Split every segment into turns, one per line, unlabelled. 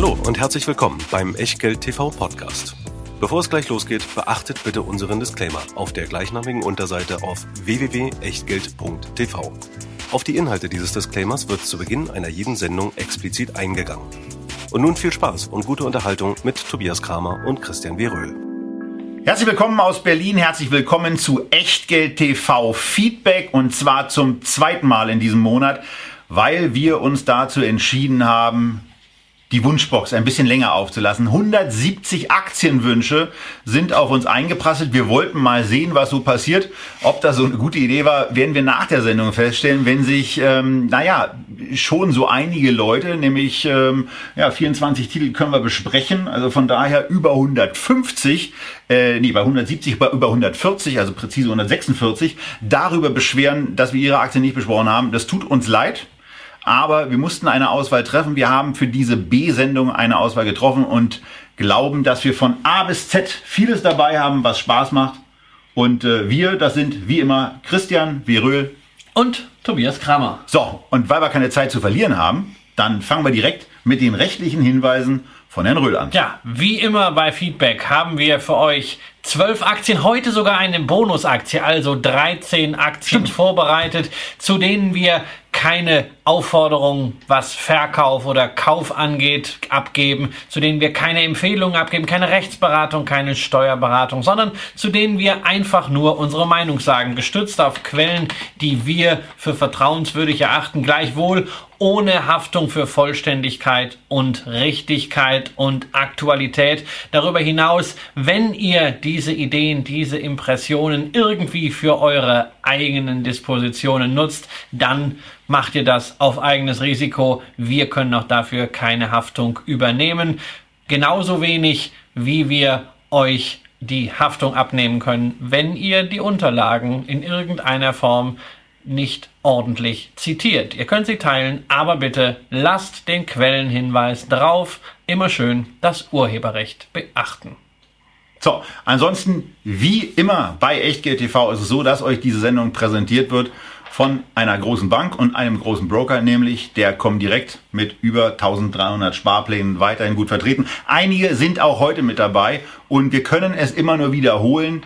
Hallo und herzlich willkommen beim Echtgeld TV Podcast. Bevor es gleich losgeht, beachtet bitte unseren Disclaimer auf der gleichnamigen Unterseite auf www.echtgeld.tv. Auf die Inhalte dieses Disclaimers wird zu Beginn einer jeden Sendung explizit eingegangen. Und nun viel Spaß und gute Unterhaltung mit Tobias Kramer und Christian W. Röhl.
Herzlich willkommen aus Berlin, herzlich willkommen zu Echtgeld TV Feedback und zwar zum zweiten Mal in diesem Monat, weil wir uns dazu entschieden haben, die Wunschbox ein bisschen länger aufzulassen. 170 Aktienwünsche sind auf uns eingeprasselt. Wir wollten mal sehen, was so passiert. Ob das so eine gute Idee war, werden wir nach der Sendung feststellen, wenn sich, ähm, naja, schon so einige Leute, nämlich ähm, ja, 24 Titel können wir besprechen. Also von daher über 150, äh, nee, bei 170, bei über 140, also präzise 146, darüber beschweren, dass wir ihre Aktien nicht besprochen haben. Das tut uns leid. Aber wir mussten eine Auswahl treffen. Wir haben für diese B-Sendung eine Auswahl getroffen und glauben, dass wir von A bis Z vieles dabei haben, was Spaß macht. Und äh, wir, das sind wie immer Christian Veröhl
und Tobias Kramer.
So, und weil wir keine Zeit zu verlieren haben, dann fangen wir direkt mit den rechtlichen Hinweisen von Herrn Röhl an.
Ja, wie immer bei Feedback haben wir für euch zwölf Aktien, heute sogar eine Bonusaktie, also 13 Aktien Stimmt. vorbereitet, zu denen wir keine Aufforderungen, was Verkauf oder Kauf angeht, abgeben, zu denen wir keine Empfehlungen abgeben, keine Rechtsberatung, keine Steuerberatung, sondern zu denen wir einfach nur unsere Meinung sagen, gestützt auf Quellen, die wir für vertrauenswürdig erachten, gleichwohl ohne Haftung für Vollständigkeit und Richtigkeit und Aktualität. Darüber hinaus, wenn ihr diese Ideen, diese Impressionen irgendwie für eure eigenen Dispositionen nutzt, dann macht ihr das auf eigenes Risiko. Wir können auch dafür keine Haftung übernehmen. Genauso wenig, wie wir euch die Haftung abnehmen können, wenn ihr die Unterlagen in irgendeiner Form nicht ordentlich zitiert. Ihr könnt sie teilen, aber bitte lasst den Quellenhinweis drauf. Immer schön das Urheberrecht beachten.
So, ansonsten, wie immer bei Echtgeld TV ist es so, dass euch diese Sendung präsentiert wird von einer großen Bank und einem großen Broker, nämlich der Comdirect mit über 1300 Sparplänen weiterhin gut vertreten. Einige sind auch heute mit dabei und wir können es immer nur wiederholen.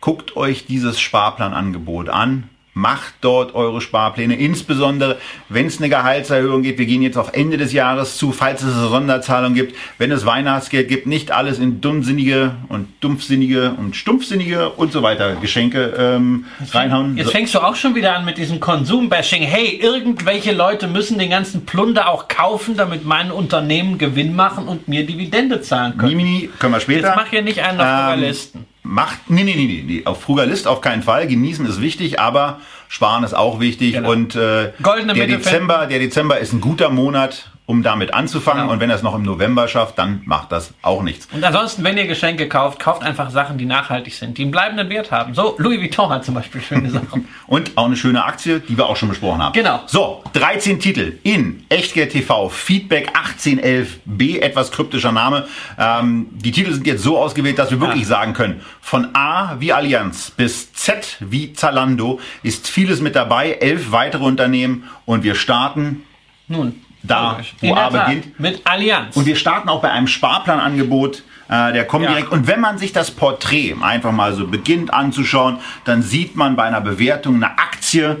Guckt euch dieses Sparplanangebot an macht dort eure Sparpläne, insbesondere wenn es eine Gehaltserhöhung gibt. Wir gehen jetzt auf Ende des Jahres zu, falls es eine Sonderzahlung gibt, wenn es Weihnachtsgeld gibt, nicht alles in dummsinnige und dumpfsinnige und stumpfsinnige und so weiter Geschenke ähm, reinhauen.
Jetzt fängst du auch schon wieder an mit diesem Konsumbashing. Hey, irgendwelche Leute müssen den ganzen Plunder auch kaufen, damit mein Unternehmen Gewinn machen und mir Dividende zahlen können.
Mimini, können wir später.
Jetzt mach hier nicht einen auf ähm, Listen.
Macht, nee, nee, nee, nee, auf Frugalist auf keinen Fall. Genießen ist wichtig, aber sparen ist auch wichtig. Genau. Und äh, der Dezember, der Dezember ist ein guter Monat, um damit anzufangen. Genau. Und wenn er es noch im November schafft, dann macht das auch nichts.
Und ansonsten, wenn ihr Geschenke kauft, kauft einfach Sachen, die nachhaltig sind, die einen bleibenden Wert haben. So, Louis Vuitton hat zum Beispiel schöne Sachen.
und auch eine schöne Aktie, die wir auch schon besprochen haben.
Genau.
So, 13 Titel in Echtgeld TV, Feedback 1811b, etwas kryptischer Name. Ähm, die Titel sind jetzt so ausgewählt, dass wir wirklich ja. sagen können, von A wie Allianz bis Z wie Zalando ist vieles mit dabei, elf weitere Unternehmen und wir starten
nun
da, wo A beginnt.
Mit Allianz.
Und wir starten auch bei einem Sparplanangebot äh, der kommt Ja. Und wenn man sich das Porträt einfach mal so beginnt anzuschauen, dann sieht man bei einer Bewertung eine Aktie,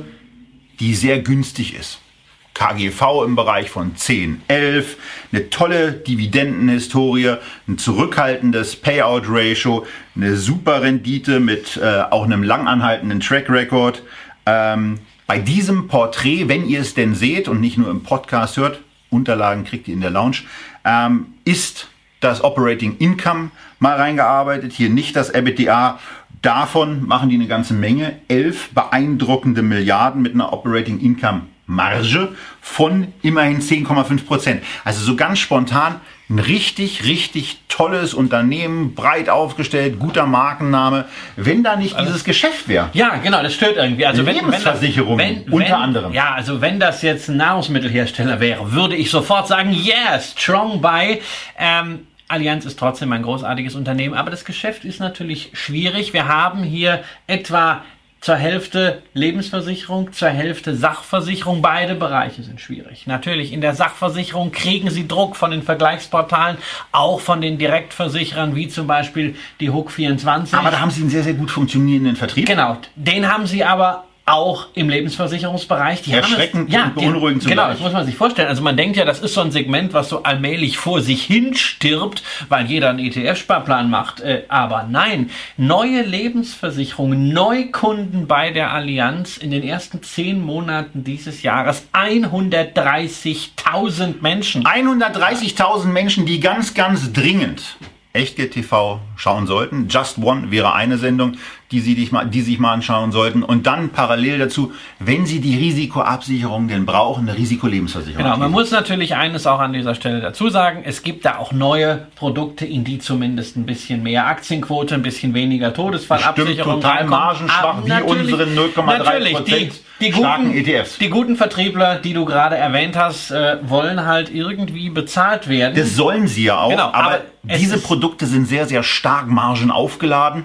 die sehr günstig ist. KGV im Bereich von 10, 11, eine tolle Dividendenhistorie, ein zurückhaltendes Payout-Ratio, eine super Rendite mit äh, auch einem langanhaltenden Track Record. Ähm, bei diesem Porträt, wenn ihr es denn seht und nicht nur im Podcast hört, Unterlagen kriegt ihr in der Lounge, ähm, ist das Operating Income mal reingearbeitet, hier nicht das EBITDA. Davon machen die eine ganze Menge, elf beeindruckende Milliarden mit einer Operating Income Marge von immerhin 10,5 Prozent. Also so ganz spontan ein richtig, richtig tolles Unternehmen, breit aufgestellt, guter Markenname. Wenn da nicht dieses Geschäft wäre.
Ja, genau, das stört irgendwie. Also
wenn, Lebensversicherung
wenn,
unter
wenn,
anderem.
Ja, also wenn das jetzt ein Nahrungsmittelhersteller wäre, würde ich sofort sagen, yes, strong buy. Ähm, Allianz ist trotzdem ein großartiges Unternehmen, aber das Geschäft ist natürlich schwierig. Wir haben hier etwa zur Hälfte Lebensversicherung, zur Hälfte Sachversicherung. Beide Bereiche sind schwierig. Natürlich, in der Sachversicherung kriegen Sie Druck von den Vergleichsportalen, auch von den Direktversicherern, wie zum Beispiel die Hook 24.
Aber da haben Sie einen sehr, sehr gut funktionierenden Vertrieb.
Genau, den haben Sie aber auch im Lebensversicherungsbereich.
Die Erschreckend es, und beunruhigend
zugleich. Genau, das muss man sich vorstellen. Also man denkt ja, das ist so ein Segment, was so allmählich vor sich hin stirbt, weil jeder einen ETF-Sparplan macht. Äh, aber nein, neue Lebensversicherungen, Neukunden bei der Allianz in den ersten zehn Monaten dieses Jahres 130.000 Menschen.
130.000 Menschen, die ganz, ganz dringend Echtgeld TV schauen sollten. Just One wäre eine Sendung, die Sie, dich mal, die sich mal anschauen sollten. Und dann parallel dazu, wenn Sie die Risikoabsicherung denn brauchen, eine Risikolebensversicherung.
Genau, man muss natürlich eines auch an dieser Stelle dazu sagen. Es gibt da auch neue Produkte, in die zumindest ein bisschen mehr Aktienquote, ein bisschen weniger Todesfallabsicherung
Stimmt, total margenschwach, wie unsere 0,3 Prozent
die guten, ETFs. Die guten Vertriebler, die du gerade erwähnt hast, äh, wollen halt irgendwie bezahlt werden.
Das sollen sie ja auch, genau, aber, aber diese Produkte sind sehr, sehr stark margenaufgeladen.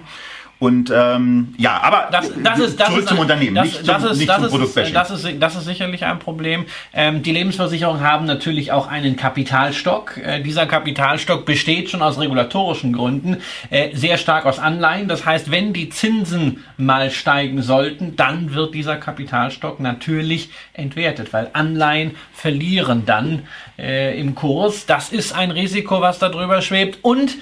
Und ähm, ja, aber
das, das ist, das
zurück
ist,
zum Unternehmen,
das, nicht zum, das ist, nicht das zum Produktbashing. Das ist, das ist sicherlich ein Problem. Ähm, die Lebensversicherungen haben natürlich auch einen Kapitalstock. Äh, dieser Kapitalstock besteht schon aus regulatorischen Gründen, äh, sehr stark aus Anleihen. Das heißt, wenn die Zinsen mal steigen sollten, dann wird dieser Kapitalstock natürlich entwertet, weil Anleihen verlieren dann äh, im Kurs. Das ist ein Risiko, was da drüber schwebt. Und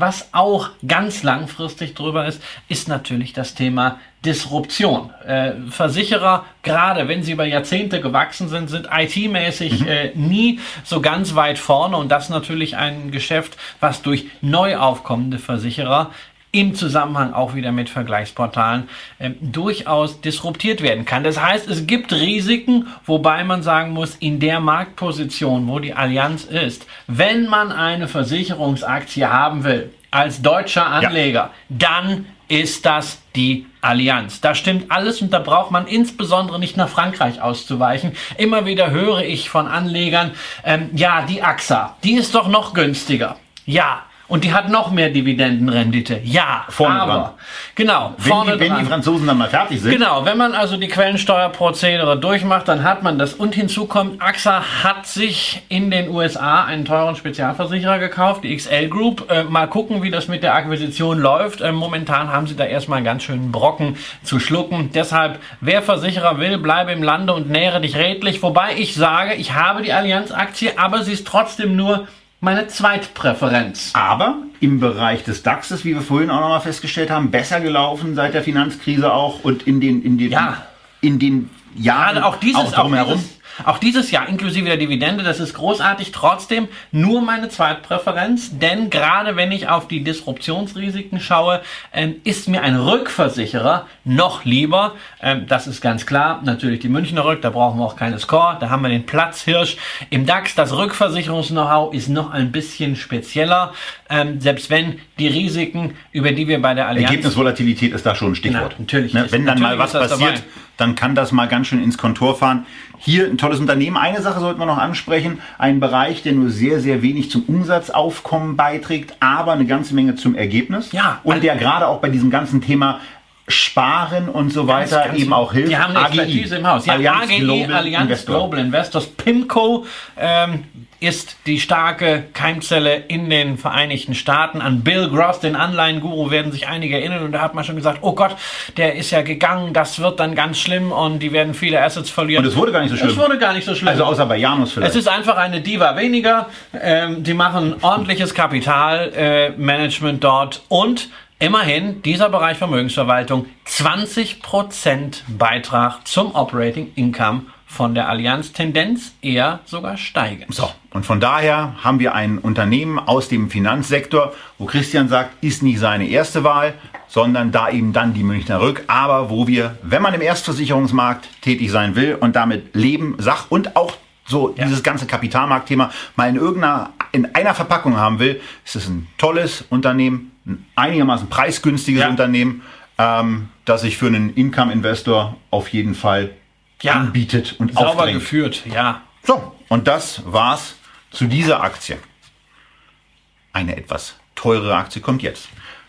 was auch ganz langfristig drüber ist, ist natürlich das Thema Disruption. Äh, Versicherer, gerade wenn sie über Jahrzehnte gewachsen sind, sind IT-mäßig mhm. äh, nie so ganz weit vorne und das natürlich ein Geschäft, was durch neu aufkommende Versicherer im Zusammenhang auch wieder mit Vergleichsportalen äh, durchaus disruptiert werden kann. Das heißt, es gibt Risiken, wobei man sagen muss, in der Marktposition, wo die Allianz ist, wenn man eine Versicherungsaktie haben will, als deutscher Anleger, ja. dann ist das die Allianz. Da stimmt alles und da braucht man insbesondere nicht nach Frankreich auszuweichen. Immer wieder höre ich von Anlegern, ähm, ja, die AXA, die ist doch noch günstiger. Ja, und die hat noch mehr Dividendenrendite. Ja,
vorne aber dran.
genau,
wenn vorne die, wenn dran. die Franzosen dann mal fertig sind.
Genau, wenn man also die Quellensteuerprozedere durchmacht, dann hat man das. Und hinzu kommt, AXA hat sich in den USA einen teuren Spezialversicherer gekauft, die XL Group. Äh, mal gucken, wie das mit der Akquisition läuft. Äh, momentan haben sie da erstmal einen ganz schönen Brocken zu schlucken. Deshalb, wer Versicherer will, bleibe im Lande und nähere dich redlich. Wobei ich sage, ich habe die Allianz-Aktie, aber sie ist trotzdem nur meine Zweitpräferenz.
Aber im Bereich des DAXes, wie wir vorhin auch nochmal festgestellt haben, besser gelaufen seit der Finanzkrise auch und in den, in den,
ja.
in den Jahren
ja, auch dieses, auch drumherum. Auch dieses, auch dieses Jahr inklusive der Dividende, das ist großartig. Trotzdem nur meine Zweitpräferenz, denn gerade wenn ich auf die Disruptionsrisiken schaue, ähm, ist mir ein Rückversicherer noch lieber. Ähm, das ist ganz klar. Natürlich die Münchner Rück, da brauchen wir auch keine Score. Da haben wir den Platzhirsch im DAX. Das Rückversicherungs-Know-how ist noch ein bisschen spezieller, ähm, selbst wenn die Risiken, über die wir bei der Allianz...
Ergebnisvolatilität ist da schon ein Stichwort.
Na, natürlich.
Ne? Wenn dann mal was passiert, dann kann das mal ganz schön ins Kontor fahren. Hier ein tolles Unternehmen. Eine Sache sollten wir noch ansprechen. Ein Bereich, der nur sehr, sehr wenig zum Umsatzaufkommen beiträgt, aber eine ganze Menge zum Ergebnis.
Ja.
Und der gerade auch bei diesem ganzen Thema Sparen und so weiter ganz, ganz eben auch hilft.
Die haben eine Expertise im Haus. Ja, Allianz, AGI, Global, Allianz Investor. Global Investors, PIMCO, ähm, ist die starke Keimzelle in den Vereinigten Staaten. An Bill Gross, den Anleihenguru, werden sich einige erinnern. Und da hat man schon gesagt, oh Gott, der ist ja gegangen, das wird dann ganz schlimm und die werden viele Assets verlieren.
Und es wurde gar nicht so schlimm.
Es wurde gar nicht so schlimm.
Also außer bei Janus vielleicht.
Es ist einfach eine Diva weniger. Ähm, die machen ordentliches Kapitalmanagement äh, dort und Immerhin, dieser Bereich Vermögensverwaltung 20% Beitrag zum Operating Income von der Allianz Tendenz eher sogar steigend.
So, und von daher haben wir ein Unternehmen aus dem Finanzsektor, wo Christian sagt, ist nicht seine erste Wahl, sondern da eben dann die Münchner Rück, aber wo wir, wenn man im Erstversicherungsmarkt tätig sein will und damit Leben, Sach und auch so ja. dieses ganze Kapitalmarktthema mal in irgendeiner, in einer Verpackung haben will, ist es ein tolles Unternehmen, ein einigermaßen preisgünstiges ja. Unternehmen, ähm, das sich für einen Income-Investor auf jeden Fall ja, anbietet und
sauber aufdrängt. geführt, ja.
So, und das war's zu dieser Aktie. Eine etwas teurere Aktie kommt jetzt.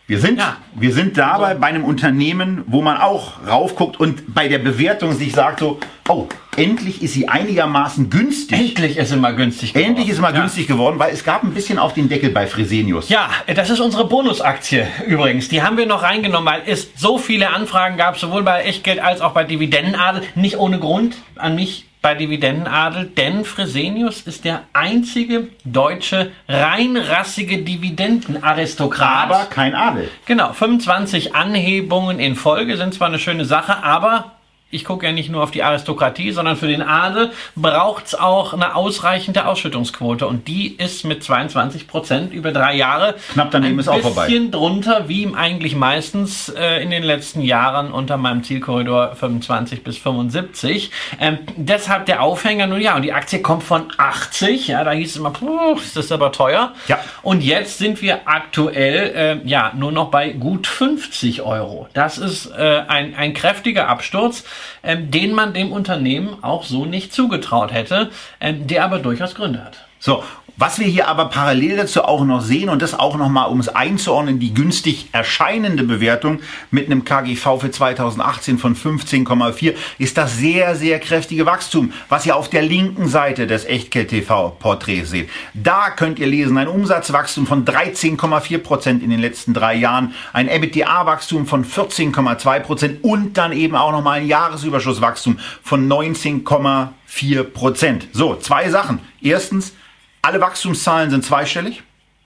Wir sind, ja. wir sind dabei bei einem Unternehmen, wo man auch raufguckt und bei der Bewertung sich sagt so, oh, endlich ist sie einigermaßen günstig.
Endlich ist sie mal günstig
geworden. Endlich ist sie mal ja. günstig geworden, weil es gab ein bisschen auf den Deckel bei Fresenius.
Ja, das ist unsere Bonusaktie übrigens. Die haben wir noch reingenommen, weil es so viele Anfragen gab, sowohl bei Echtgeld als auch bei Dividendenadel. Nicht ohne Grund an mich bei Dividendenadel, denn Fresenius ist der einzige deutsche reinrassige Dividendenaristokrat.
Aber kein Adel.
Genau, 25 Anhebungen in Folge sind zwar eine schöne Sache, aber ich gucke ja nicht nur auf die Aristokratie, sondern für den Adel braucht es auch eine ausreichende Ausschüttungsquote. Und die ist mit 22 Prozent über drei Jahre
knapp daneben ist auch vorbei.
Ein bisschen drunter, wie eigentlich meistens äh, in den letzten Jahren unter meinem Zielkorridor 25 bis 75. Ähm, deshalb der Aufhänger, nun ja, und die Aktie kommt von 80. Ja, da hieß es immer, puh, ist das aber teuer.
Ja.
Und jetzt sind wir aktuell äh, ja nur noch bei gut 50 Euro. Das ist äh, ein, ein kräftiger Absturz ähm, den man dem Unternehmen auch so nicht zugetraut hätte, ähm, der aber durchaus Gründe hat.
So, was wir hier aber parallel dazu auch noch sehen und das auch noch mal, um es einzuordnen, die günstig erscheinende Bewertung mit einem KGV für 2018 von 15,4 ist das sehr, sehr kräftige Wachstum, was ihr auf der linken Seite des Echtgeld TV Porträts seht. Da könnt ihr lesen, ein Umsatzwachstum von 13,4 Prozent in den letzten drei Jahren, ein EBITDA-Wachstum von 14,2 Prozent und dann eben auch noch mal ein Jahresüberschusswachstum von 19,4 Prozent. So, zwei Sachen. Erstens, alle Wachstumszahlen sind zweistellig.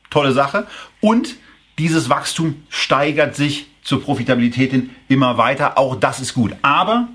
Tolle Sache. Und dieses Wachstum steigert sich zur Profitabilität hin immer weiter. Auch das ist gut. Aber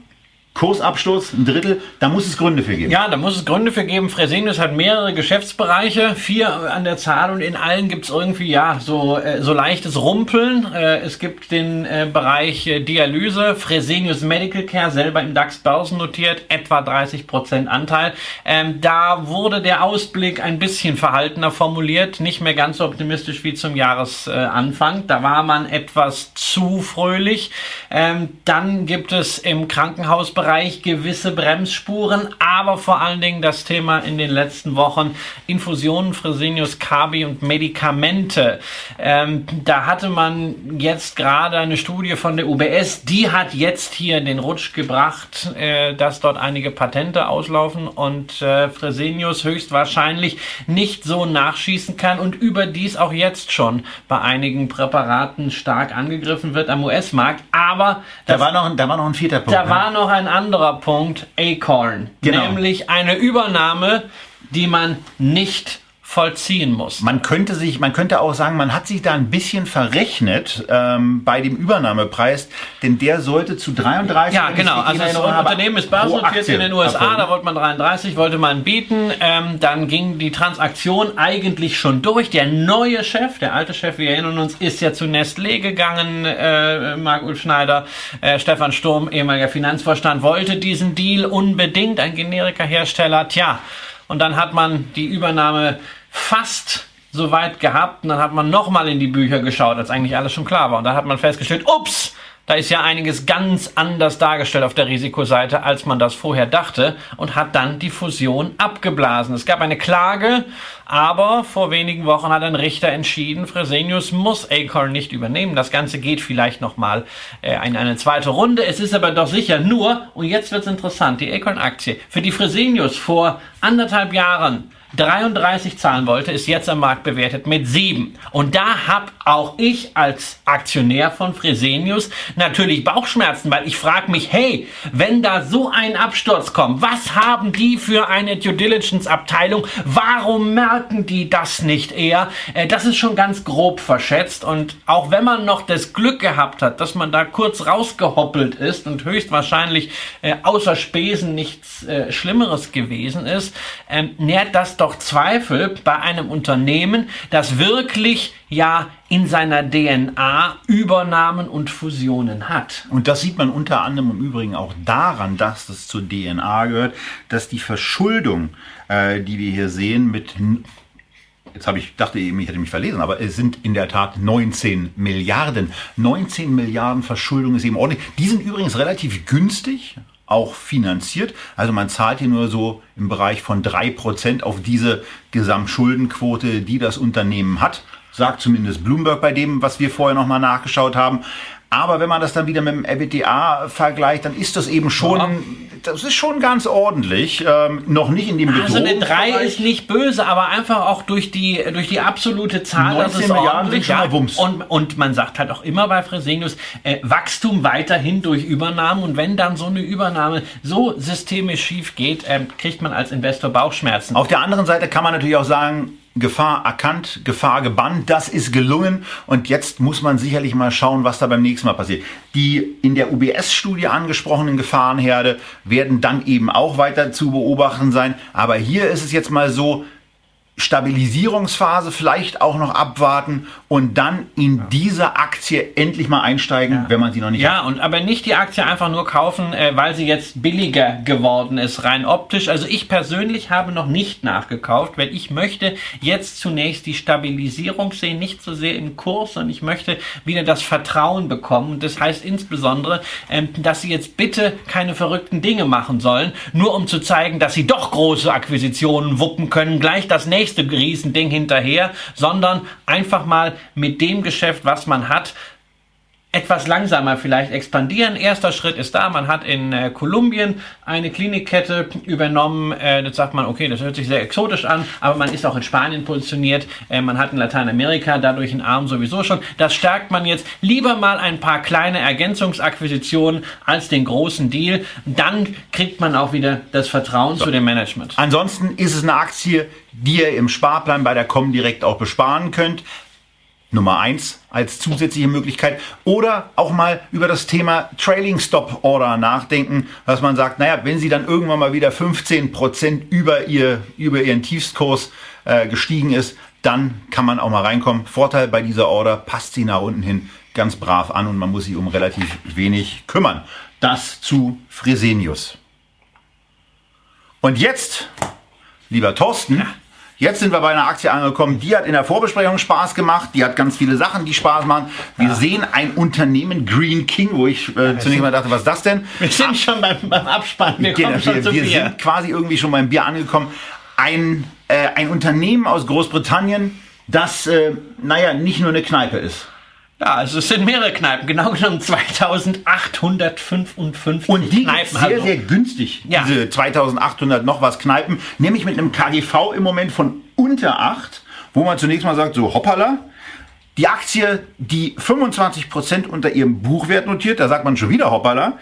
Kursabsturz, ein Drittel, da muss es Gründe für geben.
Ja, da muss es Gründe für geben. Fresenius hat mehrere Geschäftsbereiche, vier an der Zahl und in allen gibt es irgendwie ja so, äh, so leichtes Rumpeln. Äh, es gibt den äh, Bereich äh, Dialyse, Fresenius Medical Care, selber im DAX börsennotiert, etwa 30 Prozent Anteil. Ähm, da wurde der Ausblick ein bisschen verhaltener formuliert, nicht mehr ganz so optimistisch wie zum Jahresanfang. da war man etwas zu fröhlich. Ähm, dann gibt es im Krankenhausbereich Bereich gewisse Bremsspuren, aber vor allen Dingen das Thema in den letzten Wochen Infusionen, Fresenius Kabi und Medikamente. Ähm, da hatte man jetzt gerade eine Studie von der UBS, die hat jetzt hier den Rutsch gebracht, äh, dass dort einige Patente auslaufen und äh, Fresenius höchstwahrscheinlich nicht so nachschießen kann und überdies auch jetzt schon bei einigen Präparaten stark angegriffen wird am US-Markt. Aber
da war noch, da war noch ein vierter Punkt.
Da ne? war noch ein anderer Punkt, Acorn. Genau. Nämlich eine Übernahme, die man nicht vollziehen muss.
Man könnte sich, man könnte auch sagen, man hat sich da ein bisschen verrechnet ähm, bei dem Übernahmepreis, denn der sollte zu 33.
Ja, genau. Also das Unternehmen ist börsennotiert in den USA, da wollte man 33, wollte man bieten. Ähm, dann ging die Transaktion eigentlich schon durch. Der neue Chef, der alte Chef, wir erinnern uns, ist ja zu Nestlé gegangen. Äh, Marc-Ulf Schneider, äh, Stefan Sturm, ehemaliger Finanzvorstand, wollte diesen Deal unbedingt. Ein Generika-Hersteller, tja. Und dann hat man die Übernahme fast so weit gehabt und dann hat man nochmal in die Bücher geschaut, als eigentlich alles schon klar war. Und dann hat man festgestellt, ups, da ist ja einiges ganz anders dargestellt auf der Risikoseite, als man das vorher dachte und hat dann die Fusion abgeblasen. Es gab eine Klage, aber vor wenigen Wochen hat ein Richter entschieden, Fresenius muss Acorn nicht übernehmen. Das Ganze geht vielleicht nochmal äh, in eine zweite Runde. Es ist aber doch sicher nur, und jetzt wird's interessant, die Acorn-Aktie, für die Fresenius vor anderthalb Jahren 33 zahlen wollte, ist jetzt am Markt bewertet mit 7. Und da habe auch ich als Aktionär von Fresenius natürlich Bauchschmerzen, weil ich frage mich, hey, wenn da so ein Absturz kommt, was haben die für eine Due Diligence Abteilung? Warum merken die das nicht eher? Äh, das ist schon ganz grob verschätzt und auch wenn man noch das Glück gehabt hat, dass man da kurz rausgehoppelt ist und höchstwahrscheinlich äh, außer Spesen nichts äh, Schlimmeres gewesen ist, ähm, nährt das doch Zweifel bei einem Unternehmen, das wirklich ja in seiner DNA Übernahmen und Fusionen hat.
Und das sieht man unter anderem im Übrigen auch daran, dass das zur DNA gehört, dass die Verschuldung, äh, die wir hier sehen, mit Jetzt habe ich dachte eben, ich hätte mich verlesen, aber es sind in der Tat 19 Milliarden. 19 Milliarden Verschuldung ist eben ordentlich. Die sind übrigens relativ günstig, auch finanziert. Also man zahlt hier nur so im Bereich von drei Prozent auf diese Gesamtschuldenquote, die das Unternehmen hat. sagt zumindest Bloomberg bei dem, was wir vorher nochmal nachgeschaut haben. Aber wenn man das dann wieder mit dem EBITDA vergleicht, dann ist das eben schon, ja. das ist schon ganz ordentlich. Ähm, noch nicht in dem
Also eine 3 ist nicht böse, aber einfach auch durch die, durch die absolute Zahl,
das ist ordentlich.
Ja. Und, und man sagt halt auch immer bei Fresenius, äh, Wachstum weiterhin durch Übernahmen. Und wenn dann so eine Übernahme so systemisch schief geht, äh, kriegt man als Investor Bauchschmerzen.
Auf der anderen Seite kann man natürlich auch sagen, Gefahr erkannt, Gefahr gebannt. Das ist gelungen und jetzt muss man sicherlich mal schauen, was da beim nächsten Mal passiert. Die in der UBS-Studie angesprochenen Gefahrenherde werden dann eben auch weiter zu beobachten sein. Aber hier ist es jetzt mal so, Stabilisierungsphase vielleicht auch noch abwarten und dann in diese Aktie endlich mal einsteigen, ja. wenn man sie noch nicht
ja, hat. Ja, und aber nicht die Aktie einfach nur kaufen, äh, weil sie jetzt billiger geworden ist, rein optisch. Also ich persönlich habe noch nicht nachgekauft, weil ich möchte jetzt zunächst die Stabilisierung sehen, nicht so sehr im Kurs, sondern ich möchte wieder das Vertrauen bekommen. Und das heißt insbesondere, ähm, dass sie jetzt bitte keine verrückten Dinge machen sollen, nur um zu zeigen, dass sie doch große Akquisitionen wuppen können, gleich das nächste nächste Riesending hinterher, sondern einfach mal mit dem Geschäft, was man hat, etwas langsamer vielleicht expandieren. Erster Schritt ist da. Man hat in äh, Kolumbien eine Klinikkette übernommen. Äh, jetzt sagt man, okay, das hört sich sehr exotisch an, aber man ist auch in Spanien positioniert. Äh, man hat in Lateinamerika dadurch einen Arm sowieso schon. Das stärkt man jetzt. Lieber mal ein paar kleine Ergänzungsakquisitionen als den großen Deal. Dann kriegt man auch wieder das Vertrauen so. zu dem Management.
Ansonsten ist es eine Aktie, die ihr im Sparplan bei der Comdirect auch besparen könnt. Nummer eins als zusätzliche Möglichkeit oder auch mal über das Thema Trailing Stop Order nachdenken, dass man sagt, naja, wenn sie dann irgendwann mal wieder 15 Prozent über ihr, über ihren Tiefstkurs äh, gestiegen ist, dann kann man auch mal reinkommen. Vorteil bei dieser Order, passt sie nach unten hin ganz brav an und man muss sich um relativ wenig kümmern. Das zu Fresenius. Und jetzt, lieber Thorsten, Jetzt sind wir bei einer Aktie angekommen, die hat in der Vorbesprechung Spaß gemacht, die hat ganz viele Sachen, die Spaß machen. Wir ja. sehen ein Unternehmen, Green King, wo ich äh, ja, zunächst mal dachte, was ist das denn?
Wir sind Ab schon beim, beim Abspann,
wir, genau, wir, wir sind quasi irgendwie schon beim Bier angekommen. Ein, äh, ein Unternehmen aus Großbritannien, das, äh, naja, nicht nur eine Kneipe ist.
Ja, also es sind mehrere Kneipen, genau genommen 2855
Und die Kneipen sehr, also. sehr günstig, ja. diese 2800 noch was Kneipen, nämlich mit einem KGV im Moment von unter 8, wo man zunächst mal sagt, so hoppala, die Aktie, die 25% unter ihrem Buchwert notiert, da sagt man schon wieder hoppala,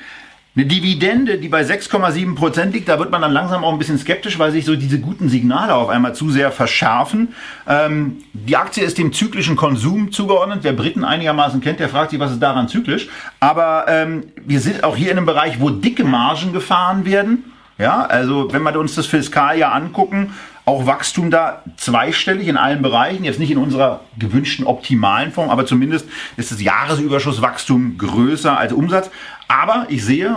eine Dividende, die bei 6,7 Prozent liegt, da wird man dann langsam auch ein bisschen skeptisch, weil sich so diese guten Signale auf einmal zu sehr verschärfen. Ähm, die Aktie ist dem zyklischen Konsum zugeordnet. Wer Briten einigermaßen kennt, der fragt sich, was ist daran zyklisch. Aber ähm, wir sind auch hier in einem Bereich, wo dicke Margen gefahren werden. Ja, also wenn wir uns das Fiskaljahr angucken, auch Wachstum da zweistellig in allen Bereichen, jetzt nicht in unserer gewünschten optimalen Form, aber zumindest ist das Jahresüberschusswachstum größer als Umsatz. Aber ich sehe,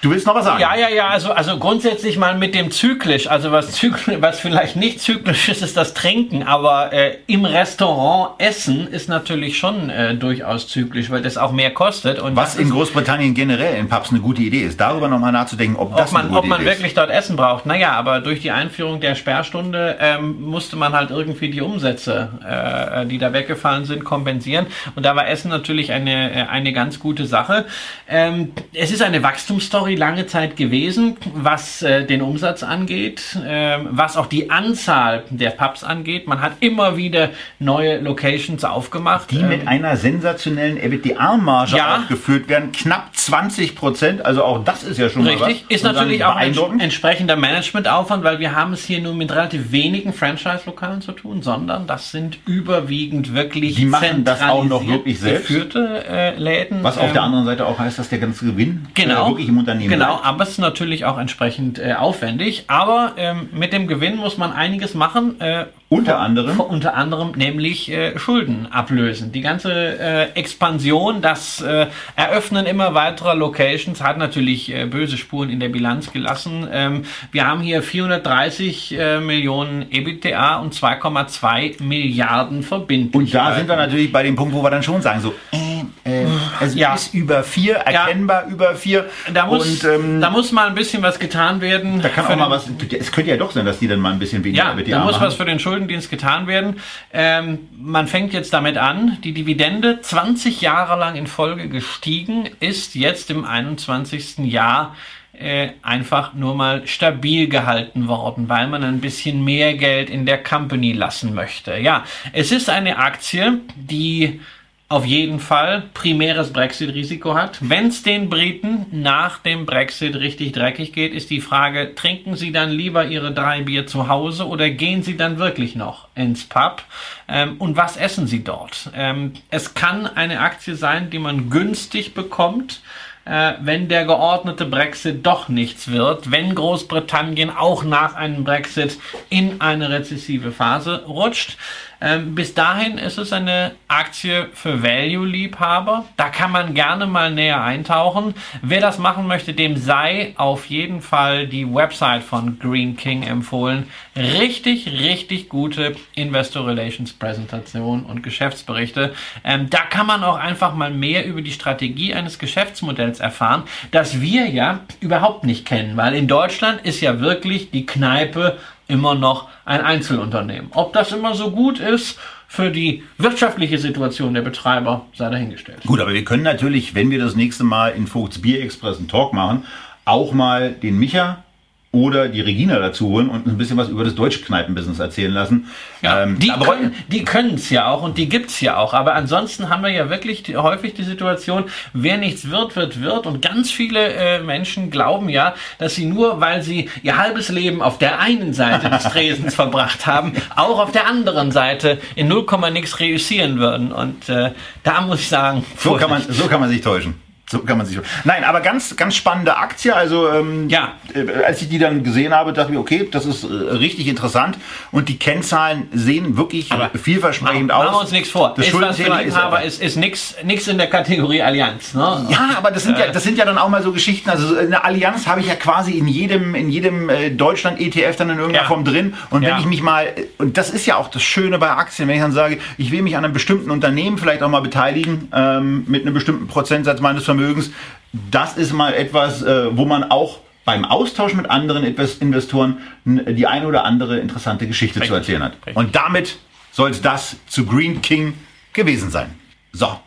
Du willst noch was sagen?
Ja, ja, ja. Also, also grundsätzlich mal mit dem zyklisch. Also was zyklisch, was vielleicht nicht zyklisch ist, ist das Trinken. Aber äh, im Restaurant essen ist natürlich schon äh, durchaus zyklisch, weil das auch mehr kostet.
Und was in Großbritannien generell in Pubs eine gute Idee ist, darüber nochmal nachzudenken, ob, ob das
man,
eine gute
ob man wirklich dort Essen braucht. Naja, aber durch die Einführung der Sperrstunde ähm, musste man halt irgendwie die Umsätze, äh, die da weggefallen sind, kompensieren. Und da war Essen natürlich eine äh, eine ganz gute Sache. Ähm, es ist eine Wachstumsstory Story lange Zeit gewesen, was äh, den Umsatz angeht, äh, was auch die Anzahl der Pubs angeht. Man hat immer wieder neue Locations aufgemacht.
Die ähm, mit einer sensationellen EBITDA-Marge ja, aufgeführt werden. Knapp 20 Prozent. Also auch das ist ja schon
richtig. Ist natürlich auch ein entsprechender Managementaufwand, weil wir haben es hier nur mit relativ wenigen Franchise-Lokalen zu tun, sondern das sind überwiegend wirklich
Die machen das auch noch wirklich selbst.
geführte äh, Läden.
Was auf der ähm, anderen Seite auch heißt, dass der ganze Gewinn
genau,
äh, wirklich im Unternehmen
Unternehmen. Genau, aber es ist natürlich auch entsprechend äh, aufwendig. Aber ähm, mit dem Gewinn muss man einiges machen.
Äh, unter anderem?
Unter anderem nämlich äh, Schulden ablösen. Die ganze äh, Expansion, das äh, Eröffnen immer weiterer Locations hat natürlich äh, böse Spuren in der Bilanz gelassen. Ähm, wir haben hier 430 Millionen EBITDA und 2,2 Milliarden Verbindlichkeiten.
Und da sind wir natürlich bei dem Punkt, wo wir dann schon sagen, so, äh, äh, Es
Ja.
ist über vier, erkennbar über vier.
Da muss,
und ähm,
da muss mal ein bisschen was getan werden.
da kann auch mal was. Es könnte ja doch sein, dass die dann mal ein bisschen weniger
Ja,
BTA
da muss
machen.
was für den Schuldendienst getan werden. Ähm, man fängt jetzt damit an, die Dividende 20 Jahre lang in Folge gestiegen, ist jetzt im 21. Jahr äh, einfach nur mal stabil gehalten worden, weil man ein bisschen mehr Geld in der Company lassen möchte. Ja, es ist eine Aktie, die auf jeden Fall primäres Brexit-Risiko hat. Wenn es den Briten nach dem Brexit richtig dreckig geht, ist die Frage, trinken sie dann lieber ihre drei Bier zu Hause oder gehen sie dann wirklich noch ins Pub? Ähm, und was essen sie dort? Ähm, es kann eine Aktie sein, die man günstig bekommt, äh, wenn der geordnete Brexit doch nichts wird, wenn Großbritannien auch nach einem Brexit in eine rezessive Phase rutscht. Ähm, bis dahin ist es eine Aktie für Value-Liebhaber. Da kann man gerne mal näher eintauchen. Wer das machen möchte, dem sei auf jeden Fall die Website von Green King empfohlen. Richtig, richtig gute Investor Relations Präsentation und Geschäftsberichte. Ähm, da kann man auch einfach mal mehr über die Strategie eines Geschäftsmodells erfahren, das wir ja überhaupt nicht kennen, weil in Deutschland ist ja wirklich die Kneipe immer noch ein Einzelunternehmen. Ob das immer so gut ist für die wirtschaftliche Situation der Betreiber, sei dahingestellt.
Gut, aber wir können natürlich, wenn wir das nächste Mal in Vogts Bier Express einen Talk machen, auch mal den Micha oder die Regina dazu holen und ein bisschen was über das Deutschkneipenbusiness erzählen lassen.
Ja,
Ähm,
die können die können's ja auch und die gibt's ja auch. Aber ansonsten haben wir ja wirklich die, häufig die Situation, wer nichts wird, wird, wird. Und ganz viele äh, Menschen glauben ja, dass sie nur, weil sie ihr halbes Leben auf der einen Seite des Tresens verbracht haben, auch auf der anderen Seite in 0, nix reüssieren würden. Und äh, da muss ich sagen,
So kann man, so kann man sich täuschen. So kann man sich. Nein, aber ganz, ganz spannende Aktie. Also ähm,
Ja.
äh, als ich die dann gesehen habe, dachte ich, okay, das ist äh, richtig interessant. Und die Kennzahlen sehen wirklich
Aber
vielversprechend
Machen
aus.
wir uns nichts vor.
Das
ist
Schuldenthema
Liebhaber
einfach-
ist, ist nix in der Kategorie Allianz. Ne?
Ja, aber das sind ja, das sind ja dann auch mal so Geschichten. Also eine Allianz habe ich ja quasi in jedem, in jedem äh, Deutschland-ETF dann in irgendeiner
Ja.
Form drin. Und wenn
Ja.
ich mich mal, und das ist ja auch das Schöne bei Aktien, wenn ich dann sage, ich will mich an einem bestimmten Unternehmen vielleicht auch mal beteiligen, ähm, mit einem bestimmten Prozentsatz meines Vermögens, das ist mal etwas, äh, wo man auch beim Austausch mit anderen Invest- Investoren die eine oder andere interessante Geschichte zu
Richtig.
erzählen hat.
Richtig.
Und damit soll es das zu Green King gewesen sein. So.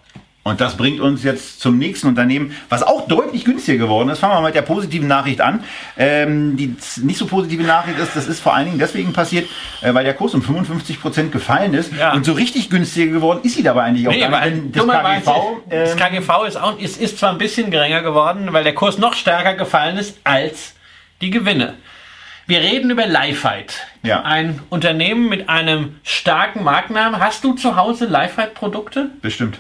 Und das bringt uns jetzt zum nächsten Unternehmen, was auch deutlich günstiger geworden ist. Fangen wir mal mit der positiven Nachricht an. Ähm, die nicht so positive Nachricht ist, das ist vor allen Dingen deswegen passiert, äh, weil der Kurs um 55 Prozent gefallen ist.
Ja.
Und so richtig günstiger geworden ist sie dabei eigentlich auch
Nee,
gar nicht. Das KGV,
das
ähm,
KGV ist, auch, ist, ist zwar ein bisschen geringer geworden, weil der Kurs noch stärker gefallen ist als die Gewinne. Wir reden über Lifeite.
Ja.
Ein Unternehmen mit einem starken Markennamen. Hast du zu Hause Lifeite-Produkte?
bestimmt.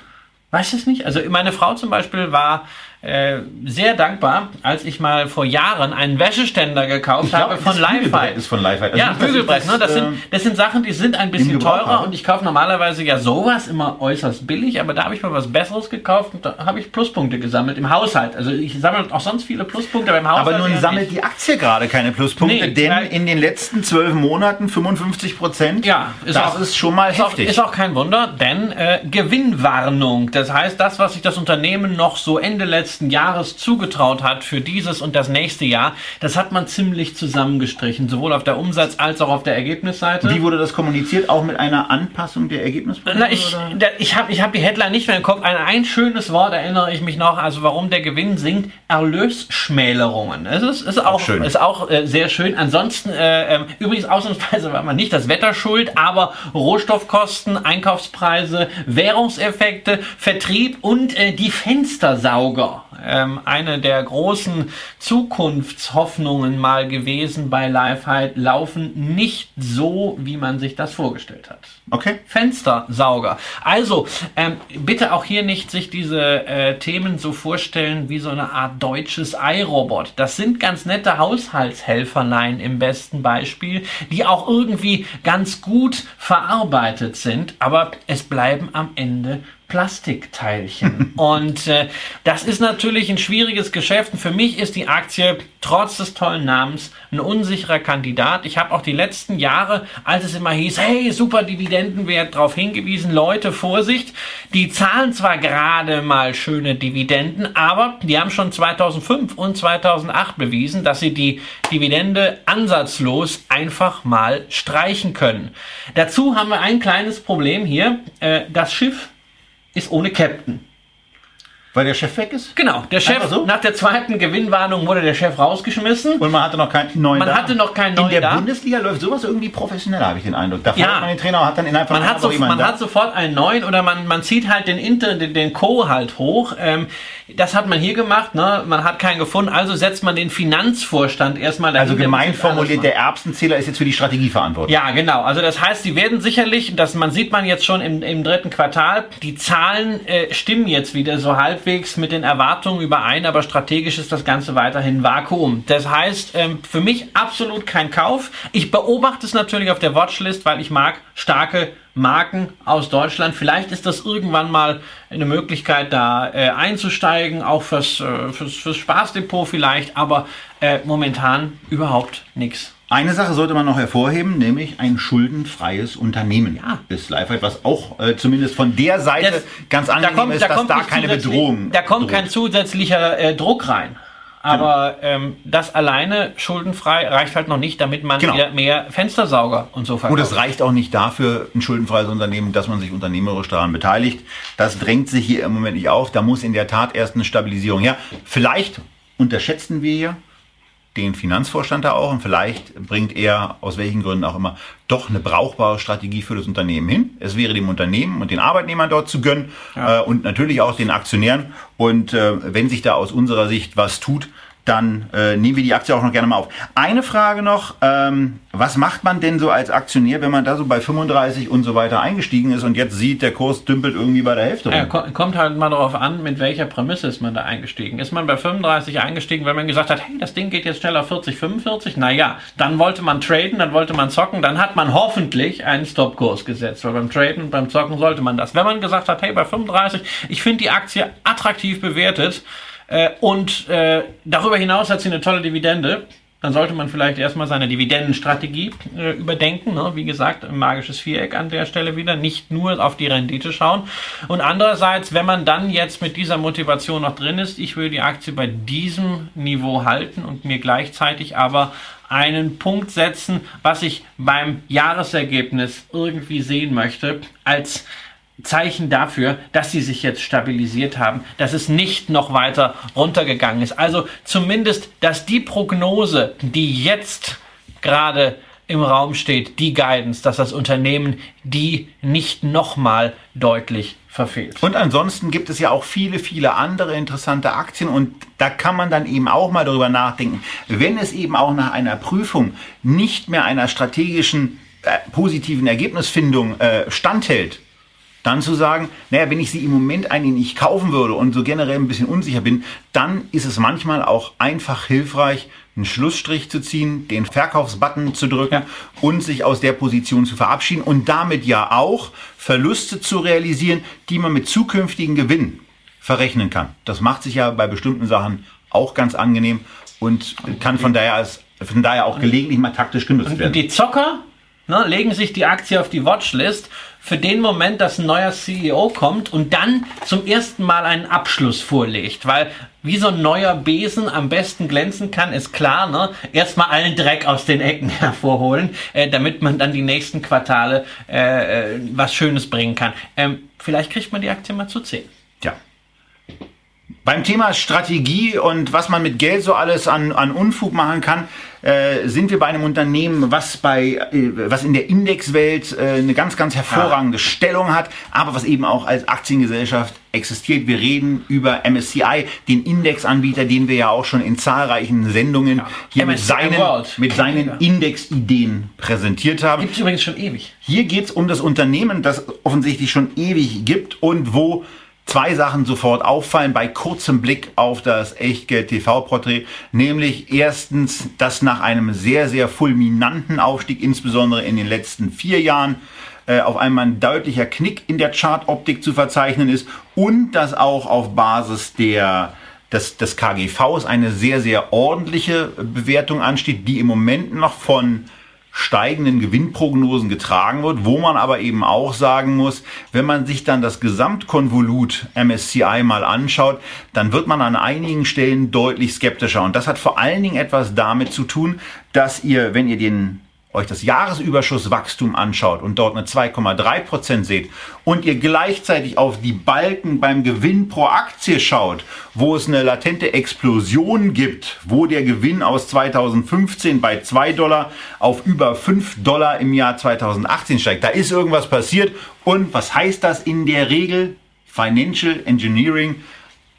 Weiß es nicht. Also meine Frau zum Beispiel war äh, sehr dankbar, als ich mal vor Jahren einen Wäscheständer gekauft habe von
das
Lifeite.
ist von Lifeite. Also
ja, Bügelbrett, ne? Das sind, das sind Sachen, die sind ein bisschen teurer
habe.
und ich kaufe normalerweise ja sowas immer äußerst billig, aber da habe ich mal was Besseres gekauft und da habe ich Pluspunkte gesammelt im Haushalt. Also ich sammle auch sonst viele Pluspunkte, aber im Haushalt.
aber nun sammelt
nicht.
die Aktie gerade keine Pluspunkte,
Nee,
denn in den letzten zwölf Monaten 55 Prozent.
Ja, ist
das
auch-
ist schon mal
Ist auch,
heftig.
ist auch kein Wunder, denn äh, Gewinnwarnung, das heißt, das, was sich das Unternehmen noch so Ende letzten Jahres zugetraut hat für dieses und das nächste Jahr, das hat man ziemlich zusammengestrichen, sowohl auf der Umsatz- als auch auf der Ergebnisseite.
Wie wurde das kommuniziert? Auch mit einer Anpassung der Ergebnisprognose?
Na, ich, da, ich habe ich hab die Headline nicht mehr im Kopf. Ein, ein schönes Wort erinnere ich mich noch, also warum der Gewinn sinkt. Erlösschmälerungen. Es ist, ist auch,
schön.
ist auch äh, sehr schön. Ansonsten, äh, ähm, übrigens ausnahmsweise war man nicht das Wetter schuld, aber Rohstoffkosten, Einkaufspreise, Währungseffekte, Vertrieb und äh, die Fenstersauger. Ähm, eine der großen Zukunftshoffnungen mal gewesen bei Lifehide laufen nicht so, wie man sich das vorgestellt hat.
Okay.
Fenstersauger. Also, ähm, bitte auch hier nicht sich diese äh, Themen so vorstellen wie so eine Art deutsches iRobot. Das sind ganz nette Haushaltshelferlein im besten Beispiel, die auch irgendwie ganz gut verarbeitet sind, aber es bleiben am Ende Plastikteilchen. und äh, das ist natürlich ein schwieriges Geschäft. Und für mich ist die Aktie trotz des tollen Namens ein unsicherer Kandidat. Ich habe auch die letzten Jahre, als es immer hieß, hey, super Dividendenwert, darauf hingewiesen, Leute, Vorsicht, die zahlen zwar gerade mal schöne Dividenden, aber die haben schon 2005 und 2008 bewiesen, dass sie die Dividende ansatzlos einfach mal streichen können. Dazu haben wir ein kleines Problem hier. Äh, das Schiff ist ohne Captain.
Weil der Chef weg ist?
Genau, der Chef, so? nach der zweiten Gewinnwarnung wurde der Chef rausgeschmissen.
Und man hatte noch keinen neuen
Man da. hatte noch keinen neuen
In der
da.
Bundesliga läuft sowas irgendwie professioneller, habe ich den Eindruck.
Da ja.
man den Trainer hat dann innerhalb
von man hat, so, man da. hat sofort einen neuen oder man, man zieht halt den Inter, den, den Co. halt hoch. Ähm, das hat man hier gemacht, ne? man hat keinen gefunden, also setzt man den Finanzvorstand erstmal
dahin. Also gemein formuliert, der Erbsenzähler ist jetzt für die Strategie verantwortlich.
Ja, genau. Also das heißt, sie werden sicherlich, das man sieht man jetzt schon im, im dritten Quartal, die Zahlen äh, stimmen jetzt wieder so halbwegs mit den Erwartungen überein, aber strategisch ist das Ganze weiterhin Vakuum. Das heißt, ähm, für mich absolut kein Kauf. Ich beobachte es natürlich auf der Watchlist, weil ich mag starke Marken aus Deutschland. Vielleicht ist das irgendwann mal eine Möglichkeit, da äh, einzusteigen, auch fürs, äh, fürs, fürs Spaßdepot vielleicht, aber äh, momentan überhaupt nichts.
Eine Sache sollte man noch hervorheben, nämlich ein schuldenfreies Unternehmen ja. bis Lifeheit, was auch äh, zumindest von der Seite das, ganz angenehm da kommt, ist, da dass da keine Bedrohung
Da kommt droht. kein zusätzlicher äh, Druck rein. Aber genau. ähm, das alleine schuldenfrei reicht halt noch nicht, damit man genau. mehr Fenstersauger und so verkauft.
Und es reicht auch nicht dafür, ein schuldenfreies Unternehmen, dass man sich unternehmerisch daran beteiligt. Das drängt sich hier im Moment nicht auf. Da muss in der Tat erst eine Stabilisierung her. Vielleicht unterschätzen wir hier den Finanzvorstand da auch und vielleicht bringt er aus welchen Gründen auch immer doch eine brauchbare Strategie für das Unternehmen hin. Es wäre dem Unternehmen und den Arbeitnehmern dort zu gönnen ja. äh, und natürlich auch den Aktionären. Und äh, wenn sich da aus unserer Sicht was tut, dann äh, nehmen wir die Aktie auch noch gerne mal auf. Eine Frage noch, ähm, was macht man denn so als Aktionär, wenn man da so bei 35 und so weiter eingestiegen ist und jetzt sieht, der Kurs dümpelt irgendwie bei der Hälfte rum?
Ja, kommt halt mal darauf an, mit welcher Prämisse ist man da eingestiegen. Ist man bei 35 eingestiegen, wenn man gesagt hat, hey, das Ding geht jetzt schneller 40, 45? Naja, dann wollte man traden, dann wollte man zocken, dann hat man hoffentlich einen Stopkurs gesetzt, weil beim Traden und beim Zocken sollte man das. Wenn man gesagt hat, hey, bei 35, ich finde die Aktie attraktiv bewertet, äh, und äh, darüber hinaus hat sie eine tolle Dividende. Dann sollte man vielleicht erstmal seine Dividendenstrategie äh, überdenken. Ne? Wie gesagt, ein magisches Viereck an der Stelle wieder. Nicht nur auf die Rendite schauen. Und andererseits, wenn man dann jetzt mit dieser Motivation noch drin ist, ich will die Aktie bei diesem Niveau halten und mir gleichzeitig aber einen Punkt setzen, was ich beim Jahresergebnis irgendwie sehen möchte, als Zeichen dafür, dass sie sich jetzt stabilisiert haben, dass es nicht noch weiter runtergegangen ist. Also zumindest, dass die Prognose, die jetzt gerade im Raum steht, die Guidance, dass das Unternehmen die nicht nochmal deutlich verfehlt.
Und ansonsten gibt es ja auch viele, viele andere interessante Aktien und da kann man dann eben auch mal darüber nachdenken, wenn es eben auch nach einer Prüfung nicht mehr einer strategischen äh, positiven Ergebnisfindung äh, standhält, dann zu sagen, naja, wenn ich sie im Moment eigentlich nicht kaufen würde und so generell ein bisschen unsicher bin, dann ist es manchmal auch einfach hilfreich, einen Schlussstrich zu ziehen, den Verkaufsbutton zu drücken ja. und sich aus der Position zu verabschieden und damit ja auch Verluste zu realisieren, die man mit zukünftigen Gewinnen verrechnen kann. Das macht sich ja bei bestimmten Sachen auch ganz angenehm und kann von daher, als, von daher auch gelegentlich mal taktisch genutzt werden. Und
die Zocker ne, legen sich die Aktie auf die Watchlist für den Moment, dass ein neuer CEO kommt und dann zum ersten Mal einen Abschluss vorlegt. Weil wie so ein neuer Besen am besten glänzen kann, ist klar, ne? Erstmal allen Dreck aus den Ecken hervorholen, äh, damit man dann die nächsten Quartale äh, äh, was Schönes bringen kann. Ähm, vielleicht kriegt man die Aktie mal zu 10.
Ja. Beim Thema Strategie und was man mit Geld so alles an, an Unfug machen kann, äh, sind wir bei einem Unternehmen, was bei, äh, was in der Indexwelt äh, eine ganz, ganz hervorragende ja. Stellung hat, aber was eben auch als Aktiengesellschaft existiert. Wir reden über MSCI, den Indexanbieter, den wir ja auch schon in zahlreichen Sendungen ja. hier mit seinen, mit seinen Indexideen präsentiert haben.
Gibt es übrigens schon ewig.
Hier geht es um das Unternehmen, das offensichtlich schon ewig gibt und wo zwei Sachen sofort auffallen bei kurzem Blick auf das Echtgeld TV-Porträt, nämlich erstens, dass nach einem sehr, sehr fulminanten Aufstieg, insbesondere in den letzten vier Jahren, äh, auf einmal ein deutlicher Knick in der Chartoptik zu verzeichnen ist und dass auch auf Basis der des, des KGVs eine sehr, sehr ordentliche Bewertung ansteht, die im Moment noch von steigenden Gewinnprognosen getragen wird, wo man aber eben auch sagen muss, wenn man sich dann das Gesamtkonvolut MSCI mal anschaut, dann wird man an einigen Stellen deutlich skeptischer. Und das hat vor allen Dingen etwas damit zu tun, dass ihr, wenn ihr den euch das Jahresüberschusswachstum anschaut und dort eine 2,3 Prozent seht und ihr gleichzeitig auf die Balken beim Gewinn pro Aktie schaut, wo es eine latente Explosion gibt, wo der Gewinn aus 2015 bei 2 Dollar auf über 5 Dollar im Jahr 2018 steigt. Da ist irgendwas passiert. Und was heißt das in der Regel? Financial Engineering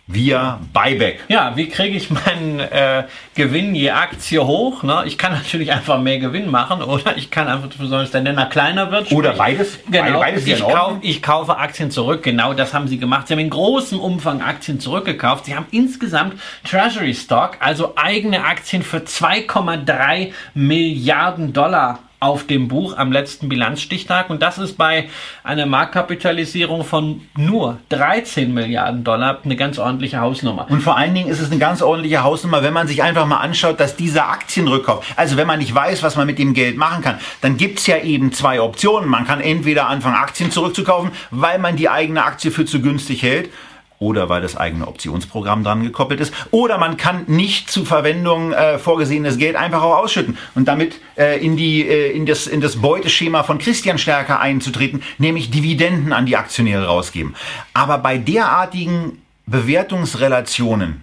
via Buyback.
Ja, wie kriege ich meinen äh, Gewinn je Aktie hoch? Ne? Ich kann natürlich einfach mehr Gewinn machen oder ich kann einfach dafür sorgen, dass der Nenner kleiner wird.
Oder beides.
Genau,
beides
ich, kauf, ich kaufe Aktien zurück. Genau das haben sie gemacht. Sie haben in großem Umfang Aktien zurückgekauft. Sie haben insgesamt Treasury Stock, also eigene Aktien für 2,3 Milliarden Dollar auf dem Buch am letzten Bilanzstichtag und das ist bei einer Marktkapitalisierung von nur 13 Milliarden Dollar eine ganz ordentliche Hausnummer.
Und vor allen Dingen ist es eine ganz ordentliche Hausnummer, wenn man sich einfach mal anschaut, dass dieser Aktienrückkauf, also wenn man nicht weiß, was man mit dem Geld machen kann, dann gibt es ja eben zwei Optionen. Man kann entweder anfangen, Aktien zurückzukaufen, weil man die eigene Aktie für zu günstig hält oder weil das eigene Optionsprogramm dran gekoppelt ist. Oder man kann nicht zur Verwendung äh, vorgesehenes Geld einfach auch ausschütten und damit äh, in, die, äh, in, das, in das Beuteschema von Christian Stärker einzutreten, nämlich Dividenden an die Aktionäre rausgeben. Aber bei derartigen Bewertungsrelationen,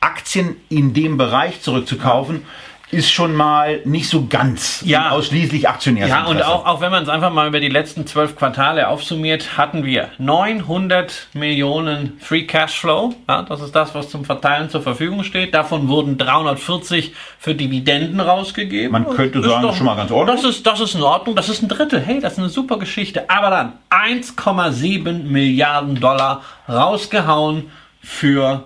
Aktien in dem Bereich zurückzukaufen, ist schon mal nicht so ganz
ja.
ausschließlich Aktionär.
Ja, und auch, auch wenn man es einfach mal über die letzten zwölf Quartale aufsummiert, hatten wir 900 Millionen Free Cashflow. Ja, das ist das, was zum Verteilen zur Verfügung steht. Davon wurden 340 für Dividenden rausgegeben.
Man könnte sagen,
doch,
schon mal ganz ordentlich.
Das ist, das ist in Ordnung. Das ist ein Drittel. Hey, das ist eine super Geschichte. Aber dann 1,7 Milliarden Dollar rausgehauen für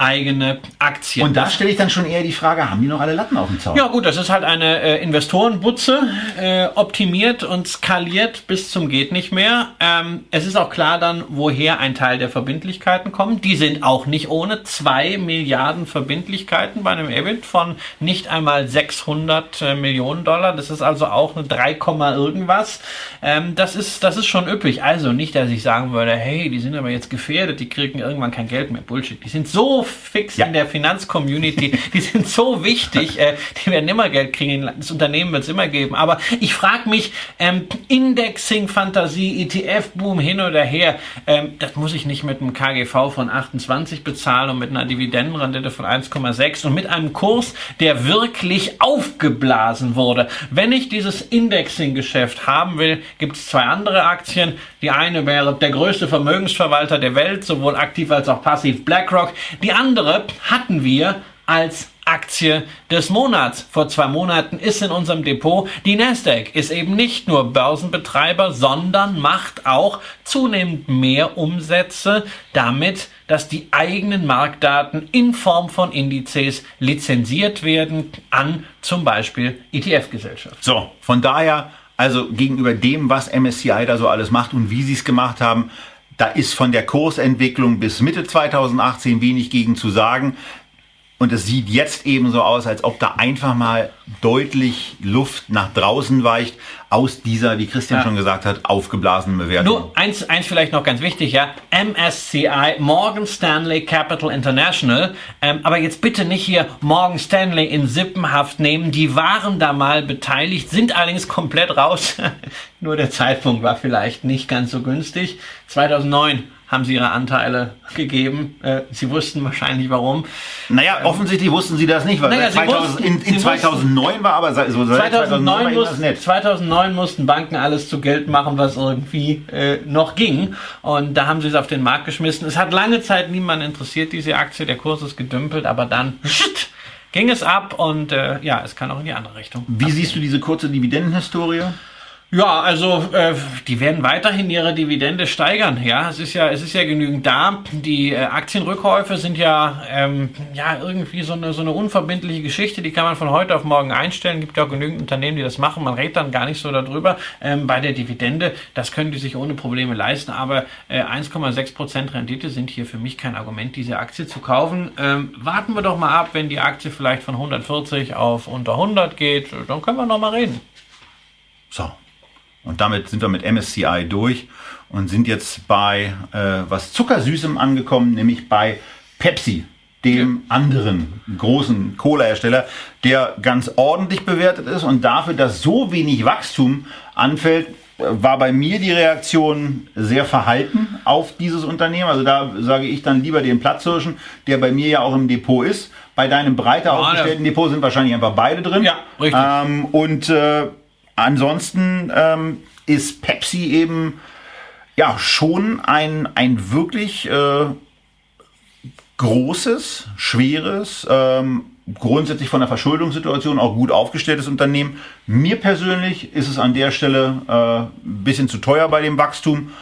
eigene Aktien.
Und da stelle ich dann schon eher die Frage, haben die noch alle Latten auf dem Zaun?
Ja gut, das ist halt eine äh, Investorenbutze, äh, optimiert und skaliert bis zum geht nicht mehr. Ähm, es ist auch klar dann, woher ein Teil der Verbindlichkeiten kommt. Die sind auch nicht ohne. zwei Milliarden Verbindlichkeiten bei einem EBIT von nicht einmal 600 äh, Millionen Dollar. Das ist also auch eine 3, irgendwas. Ähm, das, ist, das ist schon üppig. Also nicht, dass ich sagen würde, hey, die sind aber jetzt gefährdet, die kriegen irgendwann kein Geld mehr. Bullshit. Die sind so fix ja. in der Finanzcommunity. Die sind so wichtig. Äh, die werden immer Geld kriegen. Das Unternehmen wird es immer geben. Aber ich frage mich, ähm, Indexing, Fantasie, ETF-Boom hin oder her, ähm, das muss ich nicht mit einem KGV von 28 bezahlen und mit einer Dividendenrendite von 1,6 und mit einem Kurs, der wirklich aufgeblasen wurde. Wenn ich dieses Indexing-Geschäft haben will, gibt es zwei andere Aktien. Die eine wäre der größte Vermögensverwalter der Welt, sowohl aktiv als auch passiv BlackRock. Die andere hatten wir als Aktie des Monats. Vor zwei Monaten ist in unserem Depot die Nasdaq, ist eben nicht nur Börsenbetreiber, sondern macht auch zunehmend mehr Umsätze damit, dass die eigenen Marktdaten in Form von Indizes lizenziert werden an zum Beispiel ETF-Gesellschaften.
So, von daher also gegenüber dem, was MSCI da so alles macht und wie sie es gemacht haben, da ist von der Kursentwicklung bis Mitte 2018 wenig gegen zu sagen. Und es sieht jetzt eben so aus, als ob da einfach mal deutlich Luft nach draußen weicht aus dieser, wie Christian ja. schon gesagt hat, aufgeblasenen Bewertung.
Nur eins, eins vielleicht noch ganz wichtig, ja. MSCI, Morgan Stanley Capital International. Ähm, aber jetzt bitte nicht hier Morgan Stanley in Sippenhaft nehmen. Die waren da mal beteiligt, sind allerdings komplett raus. Nur der Zeitpunkt war vielleicht nicht ganz so günstig. 2009 haben sie ihre Anteile gegeben. Äh, sie wussten wahrscheinlich warum.
Naja, ähm, offensichtlich wussten sie das nicht, weil naja, 2000, wussten, in, in 2009 war aber so
2009, 2009, mussten, 2009 mussten Banken alles zu Geld machen, was irgendwie äh, noch ging. Und da haben sie es auf den Markt geschmissen. Es hat lange Zeit niemand interessiert, diese Aktie. Der Kurs ist gedümpelt, aber dann ging es ab und äh, ja, es kann auch in die andere Richtung.
Wie abgehen. siehst du diese kurze Dividendenhistorie?
Ja, also äh, die werden weiterhin ihre Dividende steigern. Ja, es ist ja, es ist ja genügend da. Die äh, Aktienrückkäufe sind ja, ähm, ja irgendwie so eine so eine unverbindliche Geschichte. Die kann man von heute auf morgen einstellen. Gibt ja auch genügend Unternehmen, die das machen. Man redet dann gar nicht so darüber. Ähm, bei der Dividende, das können die sich ohne Probleme leisten. Aber äh, 1,6 Prozent Rendite sind hier für mich kein Argument, diese Aktie zu kaufen. Ähm, warten wir doch mal ab, wenn die Aktie vielleicht von 140 auf unter 100 geht, dann können wir noch mal reden.
So, und damit sind wir mit MSCI durch und sind jetzt bei äh, was Zuckersüßem angekommen, nämlich bei Pepsi, dem ja. anderen großen Cola-Hersteller, der ganz ordentlich bewertet ist und dafür, dass so wenig Wachstum anfällt, war bei mir die Reaktion sehr verhalten auf dieses Unternehmen. Also da sage ich dann lieber den Platzhirschen, der bei mir ja auch im Depot ist. Bei deinem breiter aufgestellten Depot sind wahrscheinlich einfach beide drin.
Ja, richtig.
Ähm, und äh, Ansonsten ähm, ist Pepsi eben ja schon ein, ein wirklich äh, großes, schweres, ähm, grundsätzlich von der Verschuldungssituation auch gut aufgestelltes Unternehmen. Mir persönlich ist es an der Stelle äh, ein bisschen zu teuer bei dem Wachstum,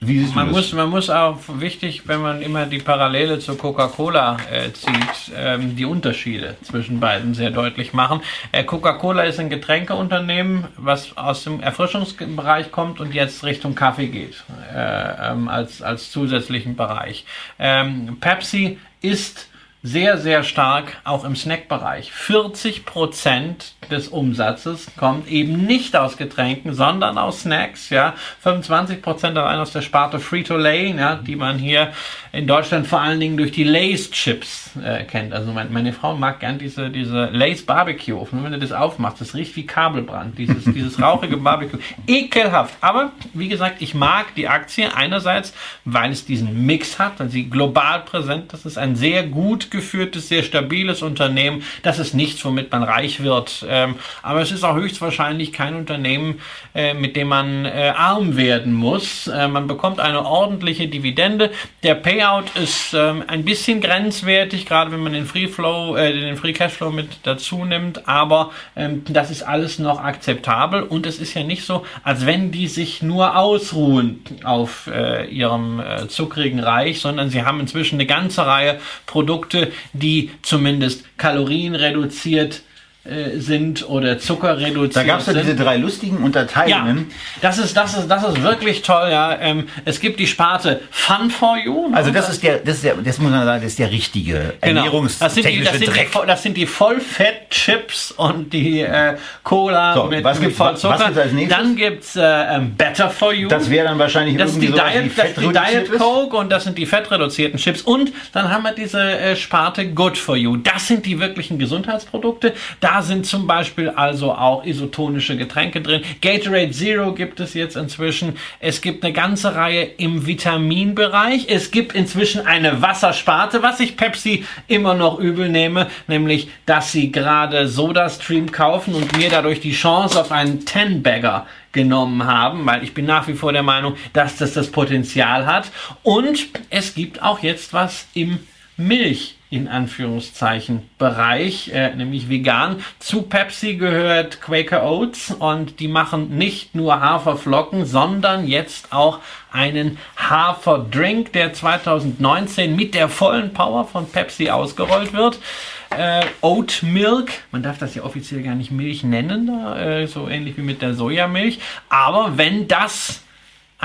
wie siehst man, muss, man muss auch wichtig, wenn man immer die Parallele zu Coca-Cola äh, zieht, ähm, die Unterschiede zwischen beiden sehr deutlich machen. Äh, Coca-Cola ist ein Getränkeunternehmen, was aus dem Erfrischungsbereich kommt und jetzt Richtung Kaffee geht, äh, ähm, als, als zusätzlichen Bereich. Ähm, Pepsi ist sehr, sehr stark auch im Snackbereich. 40 Prozent des Umsatzes kommt eben nicht aus Getränken, sondern aus Snacks. Ja, 25 Prozent allein aus der Sparte Frito-Lay, ja, die man hier in Deutschland vor allen Dingen durch die Lace Chips äh, kennt. Also mein, meine Frau mag gern diese diese Lace Barbecue. Und wenn du das aufmachst, das riecht wie Kabelbrand. Dieses dieses rauchige Barbecue, ekelhaft. Aber wie gesagt, ich mag die Aktie einerseits, weil es diesen Mix hat, weil sie global präsent. Das ist ein sehr gut geführtes, sehr stabiles Unternehmen. Das ist nichts, womit man reich wird. Ähm, aber es ist auch höchstwahrscheinlich kein Unternehmen, äh, mit dem man äh, arm werden muss. Äh, man bekommt eine ordentliche Dividende. Der Payout ist ähm, ein bisschen grenzwertig, gerade wenn man den Free Flow, äh, den Free Cashflow mit dazu nimmt. Aber ähm, das ist alles noch akzeptabel und es ist ja nicht so, als wenn die sich nur ausruhen auf äh, ihrem äh, zuckrigen Reich, sondern sie haben inzwischen eine ganze Reihe Produkte, die zumindest Kalorien reduziert äh, sind oder Zucker reduziert
Da gab es ja diese drei lustigen Unterteilungen.
Ja, das ist, das ist, das ist wirklich toll, ja. Ähm, es gibt die Sparte Fun for You.
Also das ist der, das ist der, das muss man sagen, das ist der richtige genau. ernährungstechnische
das sind die, das
Dreck.
Sind die, das sind die Vollfett-Chips und die äh, Cola
so,
mit,
was
mit
gibt's, Vollzucker. Was gibt's als nächstes?
Dann gibt's äh, um, Better for You.
Das wäre dann wahrscheinlich
das
irgendwie
ist die Diet,
so,
das ist die Diet Coke und das sind die fettreduzierten Chips. Und dann haben wir diese äh, Sparte Good for You. Das sind die wirklichen Gesundheitsprodukte. Da sind zum Beispiel also auch isotonische Getränke drin. Gatorade Zero gibt es jetzt inzwischen. Es gibt eine ganze Reihe im Vitaminbereich. Es gibt inzwischen eine Wassersparte, was ich Pepsi immer noch übel nehme, nämlich, dass sie gerade SodaStream kaufen und mir dadurch die Chance auf einen Ten-Bagger genommen haben, weil ich bin nach wie vor der Meinung, dass das das Potenzial hat. Und es gibt auch jetzt was im Milch in Anführungszeichen Bereich, äh, nämlich vegan. Zu Pepsi gehört Quaker Oats und die machen nicht nur Haferflocken, sondern jetzt auch einen Haferdrink, der 2019 mit der vollen Power von Pepsi ausgerollt wird. Äh, Oat Milk, man darf das ja offiziell gar nicht Milch nennen, äh, so ähnlich wie mit der Sojamilch, aber wenn das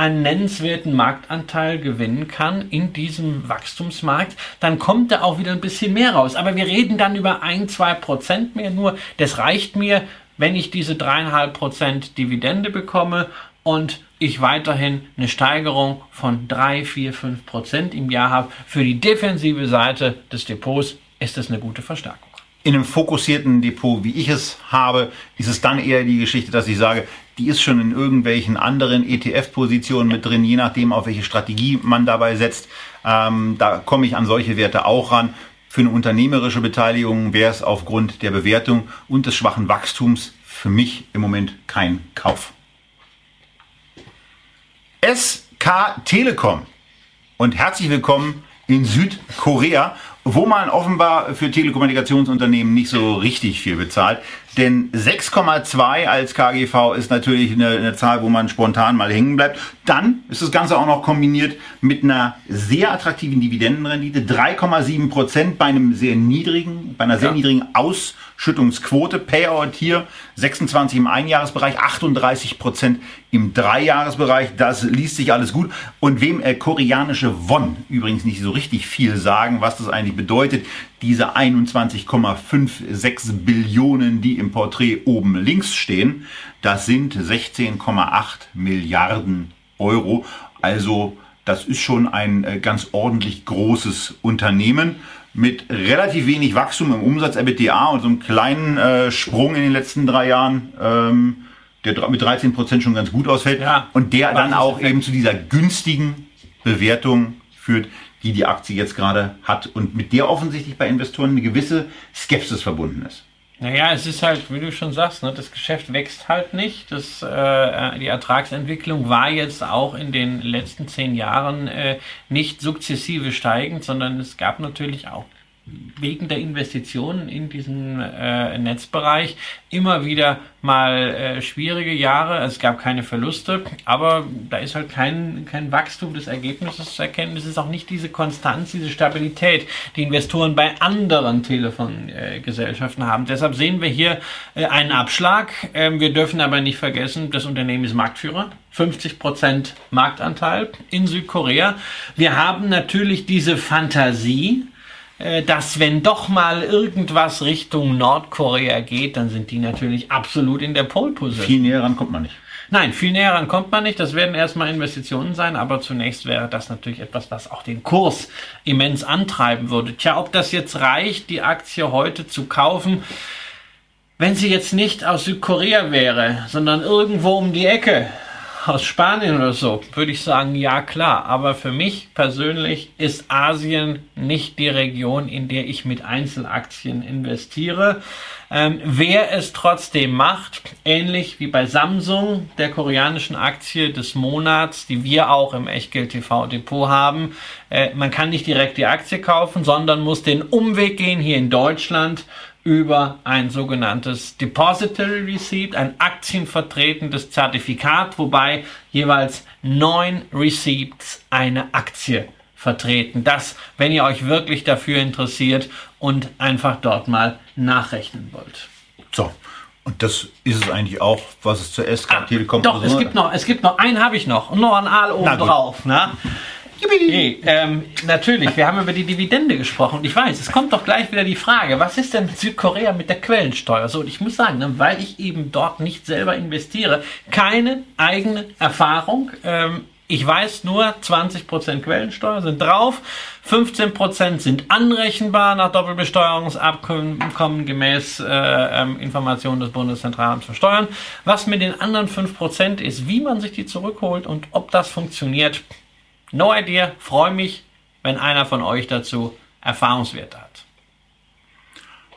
einen nennenswerten Marktanteil gewinnen kann in diesem Wachstumsmarkt, dann kommt da auch wieder ein bisschen mehr raus. Aber wir reden dann über ein, zwei Prozent mehr nur. Das reicht mir, wenn ich diese dreieinhalb Prozent Dividende bekomme und ich weiterhin eine Steigerung von drei, vier, fünf Prozent im Jahr habe. Für die defensive Seite des Depots ist das eine gute Verstärkung
in einem fokussierten Depot, wie ich es habe, ist es dann eher die Geschichte, dass ich sage, die ist schon in irgendwelchen anderen ETF-Positionen mit drin, je nachdem, auf welche Strategie man dabei setzt. Ähm, da komme ich an solche Werte auch ran. Für eine unternehmerische Beteiligung wäre es aufgrund der Bewertung und des schwachen Wachstums für mich im Moment kein Kauf. SK Telekom und herzlich willkommen in Südkorea wo man offenbar für Telekommunikationsunternehmen nicht so richtig viel bezahlt. Denn 6,2 als KGV ist natürlich eine, eine, Zahl, wo man spontan mal hängen bleibt. Dann ist das Ganze auch noch kombiniert mit einer sehr attraktiven Dividendenrendite. 3,7 Prozent bei einem sehr niedrigen, bei einer sehr ja. niedrigen Ausschüttungsquote. Payout hier 26 im Einjahresbereich, 38 Prozent im Dreijahresbereich. Das liest sich alles gut. Und wem äh, koreanische Won übrigens nicht so richtig viel sagen, was das eigentlich bedeutet, diese 21,56 Billionen, die im Porträt oben links stehen, das sind 16,8 Milliarden Euro. Also das ist schon ein äh, ganz ordentlich großes Unternehmen mit relativ wenig Wachstum im Umsatz EBITDA und so einem kleinen äh, Sprung in den letzten drei Jahren, ähm, der mit 13 Prozent schon ganz gut ausfällt ja, und der dann auch eben zu dieser günstigen Bewertung führt, die die Aktie jetzt gerade hat und mit der offensichtlich bei Investoren eine gewisse Skepsis verbunden ist.
Naja, es ist halt, wie du schon sagst, ne, das Geschäft wächst halt nicht. Das, äh, die Ertragsentwicklung war jetzt auch in den letzten zehn Jahren äh, nicht sukzessive steigend, sondern es gab natürlich auch wegen der Investitionen in diesen äh, Netzbereich immer wieder mal äh, schwierige Jahre. Es gab keine Verluste, aber da ist halt kein, kein Wachstum des Ergebnisses zu erkennen. Es ist auch nicht diese Konstanz, diese Stabilität, die Investoren bei anderen Telefongesellschaften äh, haben. Deshalb sehen wir hier äh, einen Abschlag. Ähm, wir dürfen aber nicht vergessen, das Unternehmen ist Marktführer. 50 Prozent Marktanteil in Südkorea. Wir haben natürlich diese Fantasie, dass wenn doch mal irgendwas Richtung Nordkorea geht, dann sind die natürlich absolut in der Pole Position.
Viel näher ran kommt man nicht.
Nein, viel näher ran kommt man nicht. Das werden erstmal Investitionen sein, aber zunächst wäre das natürlich etwas, was auch den Kurs immens antreiben würde. Tja, ob das jetzt reicht, die Aktie heute zu kaufen, wenn sie jetzt nicht aus Südkorea wäre, sondern irgendwo um die Ecke, aus Spanien oder so, würde ich sagen, ja klar. Aber für mich persönlich ist Asien nicht die Region, in der ich mit Einzelaktien investiere. Ähm, wer es trotzdem macht, ähnlich wie bei Samsung, der koreanischen Aktie des Monats, die wir auch im Echtgeld TV Depot haben, äh, man kann nicht direkt die Aktie kaufen, sondern muss den Umweg gehen hier in Deutschland über ein sogenanntes Depository Receipt, ein aktienvertretendes Zertifikat, wobei jeweils neun Receipts eine Aktie vertreten. Das, wenn ihr euch wirklich dafür interessiert und einfach dort mal nachrechnen wollt.
So. Und das ist es eigentlich auch, was es zur SK ah, Telekom
Doch, es gibt noch, es gibt noch, einen habe ich noch und noch ein Aal oben drauf. Ne? Nee, ähm, natürlich, wir haben über die Dividende gesprochen und ich weiß, es kommt doch gleich wieder die Frage, was ist denn mit Südkorea mit der Quellensteuer? So, und ich muss sagen, ne, weil ich eben dort nicht selber investiere, keine eigene Erfahrung. Ähm, ich weiß nur, 20% Quellensteuer sind drauf, 15% sind anrechenbar nach Doppelbesteuerungsabkommen gemäß äh, ähm, Informationen des Bundeszentralamts für Steuern. Was mit den anderen 5% ist, wie man sich die zurückholt und ob das funktioniert, No idea, freue mich, wenn einer von euch dazu Erfahrungswerte hat.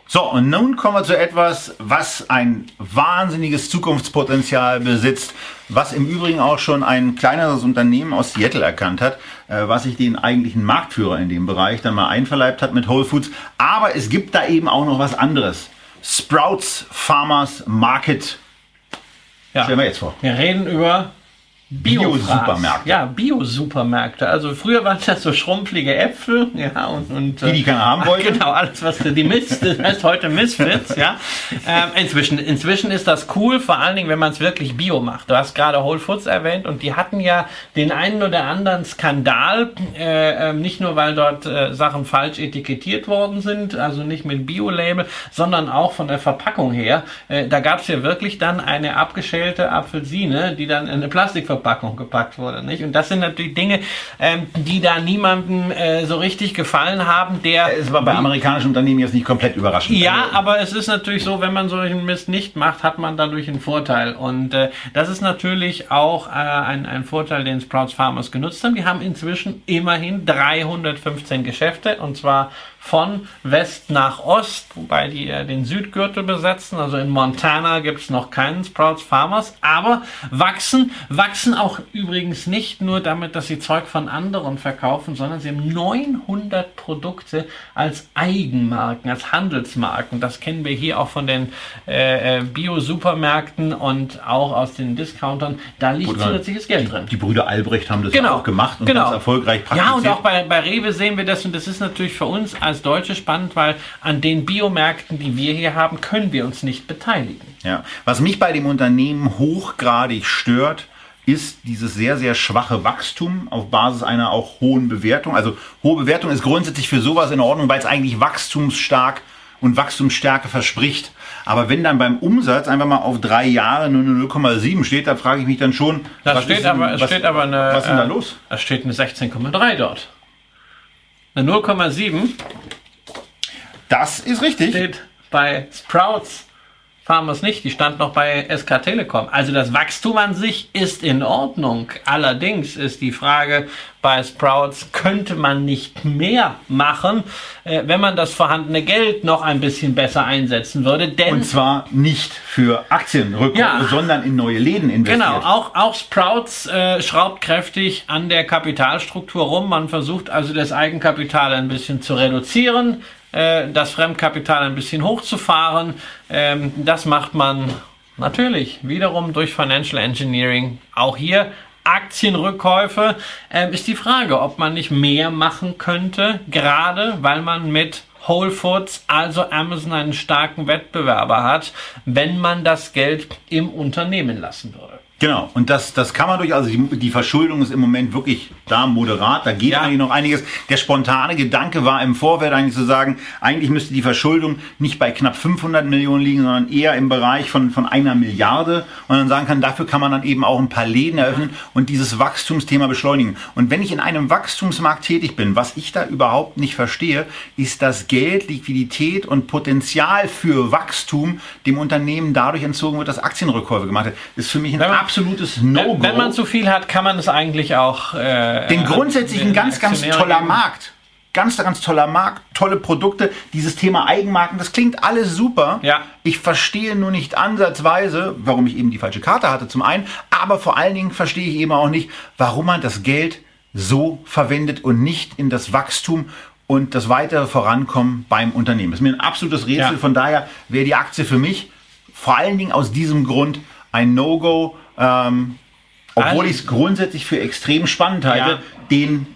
So, und nun kommen wir zu etwas, was ein wahnsinniges Zukunftspotenzial besitzt, was im Übrigen auch schon ein kleineres Unternehmen aus Seattle erkannt hat, äh, was sich den eigentlichen Marktführer in dem Bereich dann mal einverleibt hat mit Whole Foods. Aber es gibt da eben auch noch was anderes. Sprouts Farmers Market.
Ja. Stellen wir jetzt vor. Wir reden über Bio-Supermärkte. Ja, Bio-Supermärkte. Also früher waren das so schrumpflige Äpfel, ja, und, und
die, die keiner haben wollte.
Genau, alles was die Mist, das heißt heute Misfits, ja. Ähm, inzwischen, inzwischen ist das cool, vor allen Dingen, wenn man es wirklich Bio macht. Du hast gerade Whole Foods erwähnt und die hatten ja den einen oder anderen Skandal, äh, äh, nicht nur weil dort äh, Sachen falsch etikettiert worden sind, also nicht mit Bio-Label, sondern auch von der Verpackung her. Äh, da gab es ja wirklich dann eine abgeschälte Apfelsine, die dann in eine Plastikverpackung Verpackung gepackt wurde. Nicht? Und das sind natürlich Dinge, ähm, die da niemandem äh, so richtig gefallen haben. Der
es war bei amerikanischen Unternehmen jetzt nicht komplett überraschend.
Ja, also, aber es ist natürlich so, wenn man solchen Mist nicht macht, hat man dadurch einen Vorteil. Und äh, das ist natürlich auch äh, ein, ein Vorteil, den Sprouts Farmers genutzt haben. Die haben inzwischen immerhin 315 Geschäfte und zwar von West nach Ost, wobei die äh, den Südgürtel besetzen. Also in Montana gibt es noch keinen Sprouts Farmers, aber wachsen, wachsen auch übrigens nicht nur damit, dass sie Zeug von anderen verkaufen, sondern sie haben 900 Produkte als Eigenmarken, als Handelsmarken. Das kennen wir hier auch von den äh, äh Bio-Supermärkten und auch aus den Discountern. Da liegt Bruder, zusätzliches Geld drin.
Die Brüder Albrecht haben das
genau,
auch gemacht und
genau.
ganz erfolgreich
praktiziert. Ja, und auch bei, bei Rewe sehen wir das und das ist natürlich für uns als als Deutsche spannend, weil an den Biomärkten, die wir hier haben, können wir uns nicht beteiligen.
Ja. Was mich bei dem Unternehmen hochgradig stört, ist dieses sehr, sehr schwache Wachstum auf Basis einer auch hohen Bewertung. Also hohe Bewertung ist grundsätzlich für sowas in Ordnung, weil es eigentlich wachstumsstark und Wachstumsstärke verspricht. Aber wenn dann beim Umsatz einfach mal auf drei Jahre nur eine 0,7 steht, da frage ich mich dann schon,
das was, steht ist, aber, was, steht aber eine,
was ist denn da äh, los?
Es steht eine 16,3 dort. Eine 0,7.
Das ist richtig.
Steht bei Sprouts Farmers nicht. Die stand noch bei SK Telekom. Also das Wachstum an sich ist in Ordnung. Allerdings ist die Frage bei Sprouts, könnte man nicht mehr machen, äh, wenn man das vorhandene Geld noch ein bisschen besser einsetzen würde.
Denn Und zwar nicht für Aktienrückkäufe, ja, sondern in neue Läden investiert.
Genau, auch, auch Sprouts äh, schraubt kräftig an der Kapitalstruktur rum. Man versucht also das Eigenkapital ein bisschen zu reduzieren äh, das Fremdkapital ein bisschen hochzufahren. Ähm, das macht man natürlich wiederum durch Financial Engineering. Auch hier Aktienrückkäufe ähm, ist die Frage, ob man nicht mehr machen könnte, gerade weil man mit Whole Foods, also Amazon, einen starken Wettbewerber hat, wenn man das Geld im Unternehmen lassen würde.
Genau, und das, das kann man durch, also die, die Verschuldung ist im Moment wirklich da moderat, da geht ja. eigentlich noch einiges. Der spontane Gedanke war im Vorfeld eigentlich zu sagen, eigentlich müsste die Verschuldung nicht bei knapp 500 Millionen liegen, sondern eher im Bereich von, von einer Milliarde. Und dann sagen kann, dafür kann man dann eben auch ein paar Läden eröffnen und dieses Wachstumsthema beschleunigen. Und wenn ich in einem Wachstumsmarkt tätig bin, was ich da überhaupt nicht verstehe, ist das Geld, Liquidität und Potenzial für Wachstum dem Unternehmen dadurch entzogen wird, dass Aktienrückkäufe gemacht. Das ist für mich ein absolutes No-Go.
Wenn man zu viel hat, kann man es eigentlich auch.
Äh, Den grundsätzlich ein ganz, ganz toller geben. Markt. Ganz, ganz toller Markt, tolle Produkte. Dieses Thema Eigenmarken, das klingt alles super.
Ja.
Ich verstehe nur nicht ansatzweise, warum ich eben die falsche Karte hatte, zum einen. Aber vor allen Dingen verstehe ich eben auch nicht, warum man das Geld so verwendet und nicht in das Wachstum und das weitere Vorankommen beim Unternehmen. Das ist mir ein absolutes Rätsel. Ja. Von daher wäre die Aktie für mich vor allen Dingen aus diesem Grund ein No-Go. Ähm, obwohl ich es grundsätzlich für extrem spannend halte, ja. den,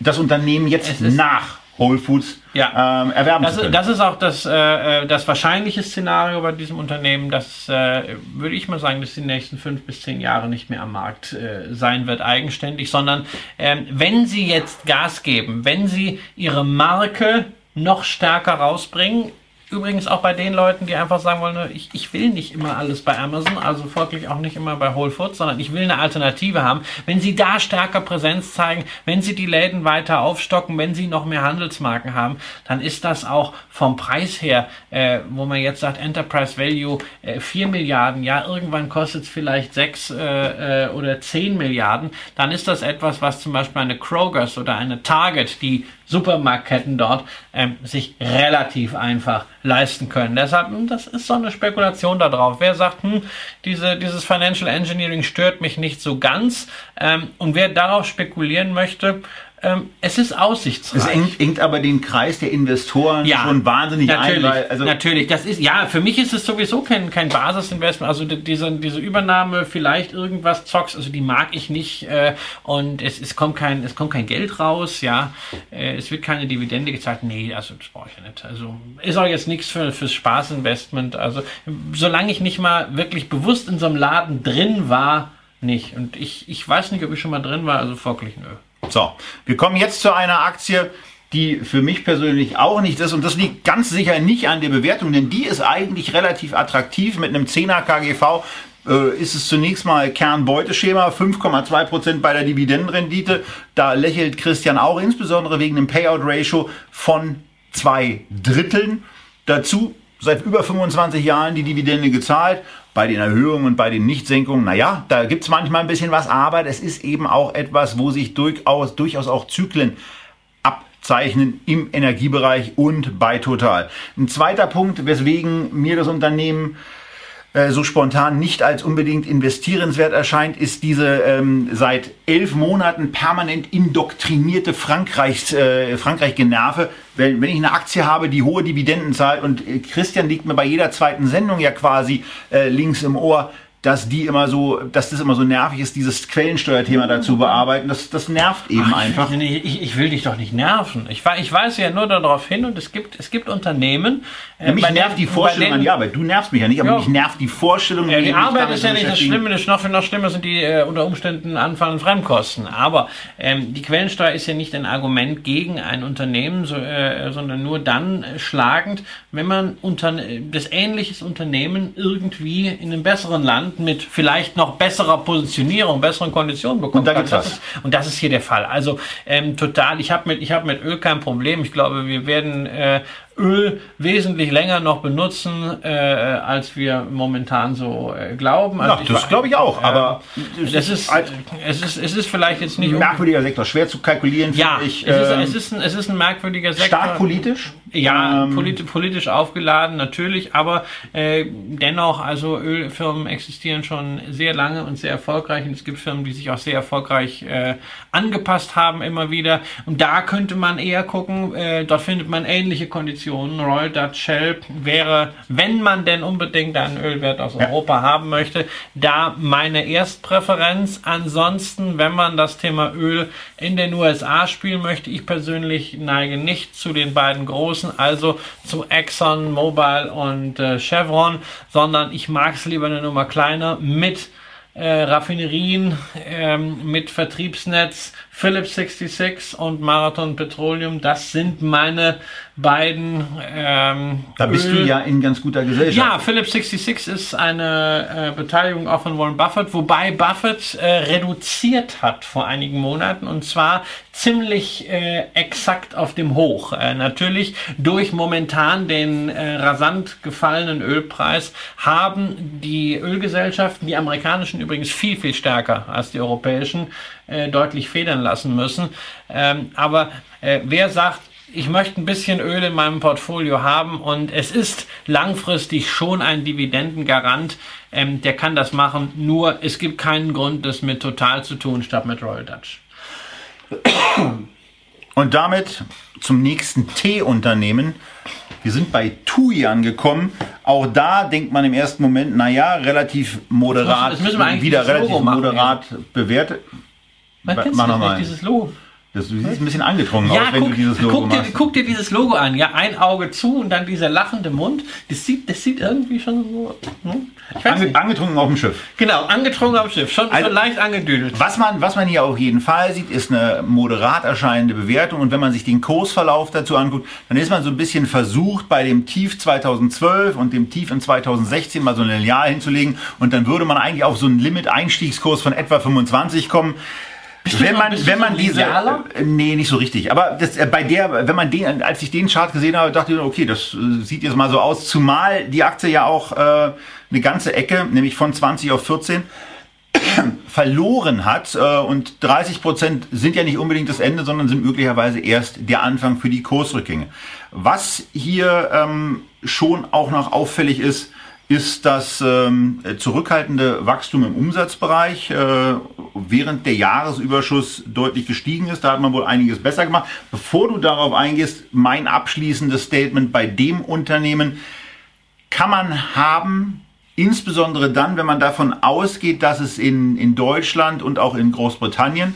das Unternehmen jetzt nach Whole Foods ja. ähm, erwerben
das,
zu können.
Das ist auch das, äh, das wahrscheinliche Szenario bei diesem Unternehmen, das äh, würde ich mal sagen, dass die nächsten fünf bis zehn Jahre nicht mehr am Markt äh, sein wird, eigenständig, sondern ähm, wenn sie jetzt Gas geben, wenn sie ihre Marke noch stärker rausbringen, Übrigens auch bei den Leuten, die einfach sagen wollen, ich, ich will nicht immer alles bei Amazon, also folglich auch nicht immer bei Whole Foods, sondern ich will eine Alternative haben. Wenn sie da stärker Präsenz zeigen, wenn sie die Läden weiter aufstocken, wenn sie noch mehr Handelsmarken haben, dann ist das auch vom Preis her, äh, wo man jetzt sagt, Enterprise Value äh, 4 Milliarden, ja, irgendwann kostet es vielleicht 6 äh, äh, oder 10 Milliarden, dann ist das etwas, was zum Beispiel eine Krogers oder eine Target, die Supermarktketten dort ähm, sich relativ einfach leisten können. Deshalb, hm, das ist so eine Spekulation darauf. Wer sagt, hm, diese, dieses Financial Engineering stört mich nicht so ganz ähm, und wer darauf spekulieren möchte, ähm, es ist aussichtsreich.
Es engt, engt, aber den Kreis der Investoren ja, schon wahnsinnig
natürlich,
ein.
Weil, also natürlich, das ist, ja, für mich ist es sowieso kein, kein Basisinvestment. Also diese, diese Übernahme, vielleicht irgendwas zocks, also die mag ich nicht äh, und es, es, kommt kein, es kommt kein Geld raus, ja. Äh, es wird keine Dividende gezahlt. Nee, also das brauche ich ja nicht. Also ist auch jetzt nichts für, fürs Spaßinvestment. Also solange ich nicht mal wirklich bewusst in so einem Laden drin war, nicht. Und ich, ich weiß nicht, ob ich schon mal drin war, also folglich nö.
So, wir kommen jetzt zu einer Aktie, die für mich persönlich auch nicht ist. Und das liegt ganz sicher nicht an der Bewertung, denn die ist eigentlich relativ attraktiv. Mit einem 10er KGV äh, ist es zunächst mal Kernbeuteschema, 5,2% bei der Dividendenrendite. Da lächelt Christian auch insbesondere wegen einem Payout-Ratio von zwei Dritteln. Dazu seit über 25 Jahren die Dividende gezahlt. Bei den Erhöhungen und bei den Nichtsenkungen, naja, da gibt es manchmal ein bisschen was, aber es ist eben auch etwas, wo sich durchaus, durchaus auch Zyklen zeichnen im Energiebereich und bei Total. Ein zweiter Punkt, weswegen mir das Unternehmen äh, so spontan nicht als unbedingt investierenswert erscheint, ist diese ähm, seit elf Monaten permanent indoktrinierte Frankreichs, äh, Frankreich-Generve. Wenn, wenn ich eine Aktie habe, die hohe Dividenden zahlt und äh, Christian liegt mir bei jeder zweiten Sendung ja quasi äh, links im Ohr, dass die immer so, dass das immer so nervig ist, dieses Quellensteuerthema dazu bearbeiten. Das, das nervt eben
Ach,
einfach.
Ich, ich, ich, will dich doch nicht nerven. Ich, ich weise ja nur darauf hin und es gibt, es gibt Unternehmen.
Äh, ja, mich nervt die Vorstellung an die Arbeit. Du nervst mich ja nicht, aber ja. mich nervt die Vorstellung.
Ja, die Arbeit ist ja nicht das Schlimme. Das noch, noch schlimmer sind die äh, unter Umständen anfallenden Fremdkosten. Aber ähm, die Quellensteuer ist ja nicht ein Argument gegen ein Unternehmen, so, äh, sondern nur dann schlagend, wenn man unter, das ähnliches Unternehmen irgendwie in einem besseren Land mit vielleicht noch besserer Positionierung, besseren Konditionen bekommen
und da
kann.
Das
ist, und das ist hier der Fall. Also ähm, total, ich habe mit, ich hab mit Öl kein Problem. Ich glaube, wir werden äh, Öl wesentlich länger noch benutzen, äh, als wir momentan so äh, glauben.
Also ja, das glaube ich auch, aber
äh, das ist, halt es, ist, es ist vielleicht jetzt nicht...
Ein merkwürdiger Sektor, schwer zu kalkulieren,
ja,
ich.
Es, ist, ähm, es, ist ein, es ist ein merkwürdiger Sektor.
Stark politisch?
Ja, ähm, politi politisch aufgeladen, natürlich, aber äh, dennoch, also Ölfirmen existieren schon sehr lange und sehr erfolgreich und es gibt Firmen, die sich auch sehr erfolgreich äh, angepasst haben immer wieder und da könnte man eher gucken, äh, dort findet man ähnliche Konditionen. Royal Dutch Shell wäre, wenn man denn unbedingt einen Ölwert aus ja. Europa haben möchte, da meine Erstpräferenz. Ansonsten, wenn man das Thema Öl in den USA spielen möchte, ich persönlich neige nicht zu den beiden großen großen, also zu Exxon, Mobil und äh, Chevron, sondern ich mag es lieber eine Nummer kleiner mit äh, Raffinerien, ähm, mit Vertriebsnetz, Philips 66 und Marathon Petroleum, das sind meine beiden. Ähm,
da bist Öl du ja in ganz guter Gesellschaft.
Ja, Philips 66 ist eine äh, Beteiligung auch von Warren Buffett, wobei Buffett äh, reduziert hat vor einigen Monaten und zwar ziemlich äh, exakt auf dem Hoch. Äh, natürlich durch momentan den äh, rasant gefallenen Ölpreis haben die Ölgesellschaften, die amerikanischen übrigens viel, viel stärker als die europäischen, äh, deutlich federn lassen müssen. Ähm, aber äh, wer sagt, ich möchte ein bisschen Öl in meinem Portfolio haben und es ist langfristig schon ein Dividendengarant, ähm, der kann das machen. Nur es gibt keinen Grund, das mit Total zu tun statt mit Royal Dutch.
Und damit zum nächsten T-Unternehmen. Wir sind bei TUI angekommen. Auch da denkt man im ersten Moment, naja, relativ moderat,
das müssen wir
wieder relativ moderat bewertet.
Man kennt nochmal. dieses Logo.
Das, du siehst ein bisschen angetrunken
ja,
aus, wenn
guck,
du dieses Logo
guck dir,
machst.
Guck dir dieses Logo an, ja, ein Auge zu und dann dieser lachende Mund. Das sieht, das sieht irgendwie schon so. Hm?
Ange, angetrunken auf dem Schiff.
Genau, angetrunken auf dem Schiff, schon, also, schon leicht angedüdelt.
Was man, was man hier auf jeden Fall sieht, ist eine moderat erscheinende Bewertung. Und wenn man sich den Kursverlauf dazu anguckt, dann ist man so ein bisschen versucht, bei dem Tief 2012 und dem Tief in 2016 mal so ein Lineal hinzulegen. Und dann würde man eigentlich auf so einen Limit-Einstiegskurs von etwa 25 kommen wenn man, wenn man diese, äh, nee, nicht so richtig. Aber das, äh, bei der, wenn man den, als ich den Chart gesehen habe, dachte ich, okay, das äh, sieht jetzt mal so aus. Zumal die Aktie ja auch äh, eine ganze Ecke, nämlich von 20 auf 14 verloren hat äh, und 30 Prozent sind ja nicht unbedingt das Ende, sondern sind möglicherweise erst der Anfang für die Kursrückgänge. Was hier ähm, schon auch noch auffällig ist, ist das ähm, zurückhaltende Wachstum im Umsatzbereich, äh, während der Jahresüberschuss deutlich gestiegen ist. Da hat man wohl einiges besser gemacht. Bevor du darauf eingehst, mein abschließendes Statement bei dem Unternehmen kann man haben, insbesondere dann, wenn man davon ausgeht, dass es in, in Deutschland und auch in Großbritannien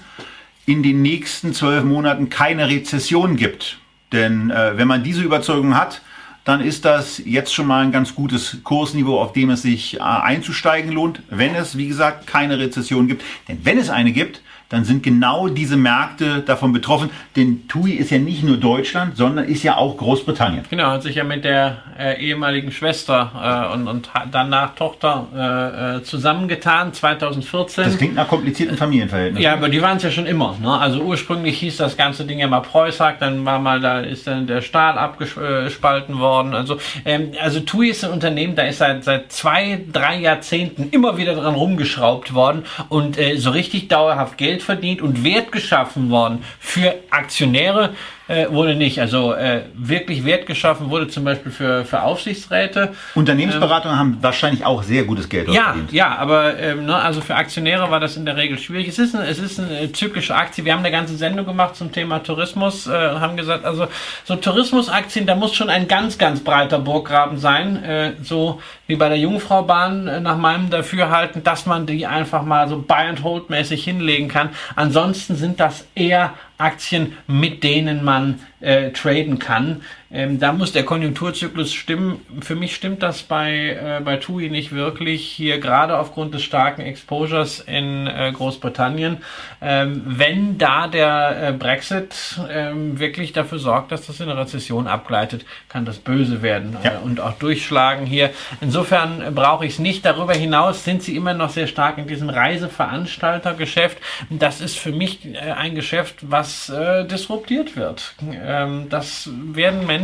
in den nächsten zwölf Monaten keine Rezession gibt. Denn äh, wenn man diese Überzeugung hat, dann ist das jetzt schon mal ein ganz gutes Kursniveau, auf dem es sich äh, einzusteigen lohnt, wenn es, wie gesagt, keine Rezession gibt. Denn wenn es eine gibt, dann sind genau diese Märkte davon betroffen. Denn TUI ist ja nicht nur Deutschland, sondern ist ja auch Großbritannien.
Genau, hat sich ja mit der äh, ehemaligen Schwester äh, und, und danach Tochter äh, äh zusammengetan, 2014.
Das klingt nach komplizierten Familienverhältnissen.
Ja, aber die waren es ja schon immer. Ne? Also ursprünglich hieß das ganze Ding ja mal Preußag, dann war mal, da ist dann der Stahl abgespalten worden. Also, ähm, also TUI ist ein Unternehmen, da ist seit, seit zwei, drei Jahrzehnten immer wieder dran rumgeschraubt worden und äh, so richtig dauerhaft Geld verdient und Wert geschaffen worden für Aktionäre äh, wurde nicht. Also äh, wirklich Wert geschaffen wurde zum Beispiel für, für Aufsichtsräte.
Unternehmensberatungen ähm, haben wahrscheinlich auch sehr gutes Geld
ja, verdient. Ja, aber ähm, ne, also für Aktionäre war das in der Regel schwierig. Es ist, ein, es ist eine zyklische Aktie. Wir haben eine ganze Sendung gemacht zum Thema Tourismus, äh, haben gesagt, also so Tourismusaktien, da muss schon ein ganz, ganz breiter Burggraben sein, äh, so wie bei der Jungfraubahn äh, nach meinem Dafürhalten, dass man die einfach mal so Buy and Hold mäßig hinlegen kann. Ansonsten sind das eher Aktien, mit denen man äh, traden kann. Ähm, da muss der Konjunkturzyklus stimmen. Für mich stimmt das bei, äh, bei TUI nicht wirklich. Hier gerade aufgrund des starken Exposures in äh, Großbritannien. Ähm, wenn da der äh, Brexit ähm, wirklich dafür sorgt, dass das in eine Rezession abgleitet, kann das böse werden ja. Äh, und auch durchschlagen hier. Insofern brauche ich es nicht. Darüber hinaus sind sie immer noch sehr stark in diesem Reiseveranstaltergeschäft. Das ist für mich äh, ein Geschäft, was äh, disruptiert wird. Ähm, das werden Menschen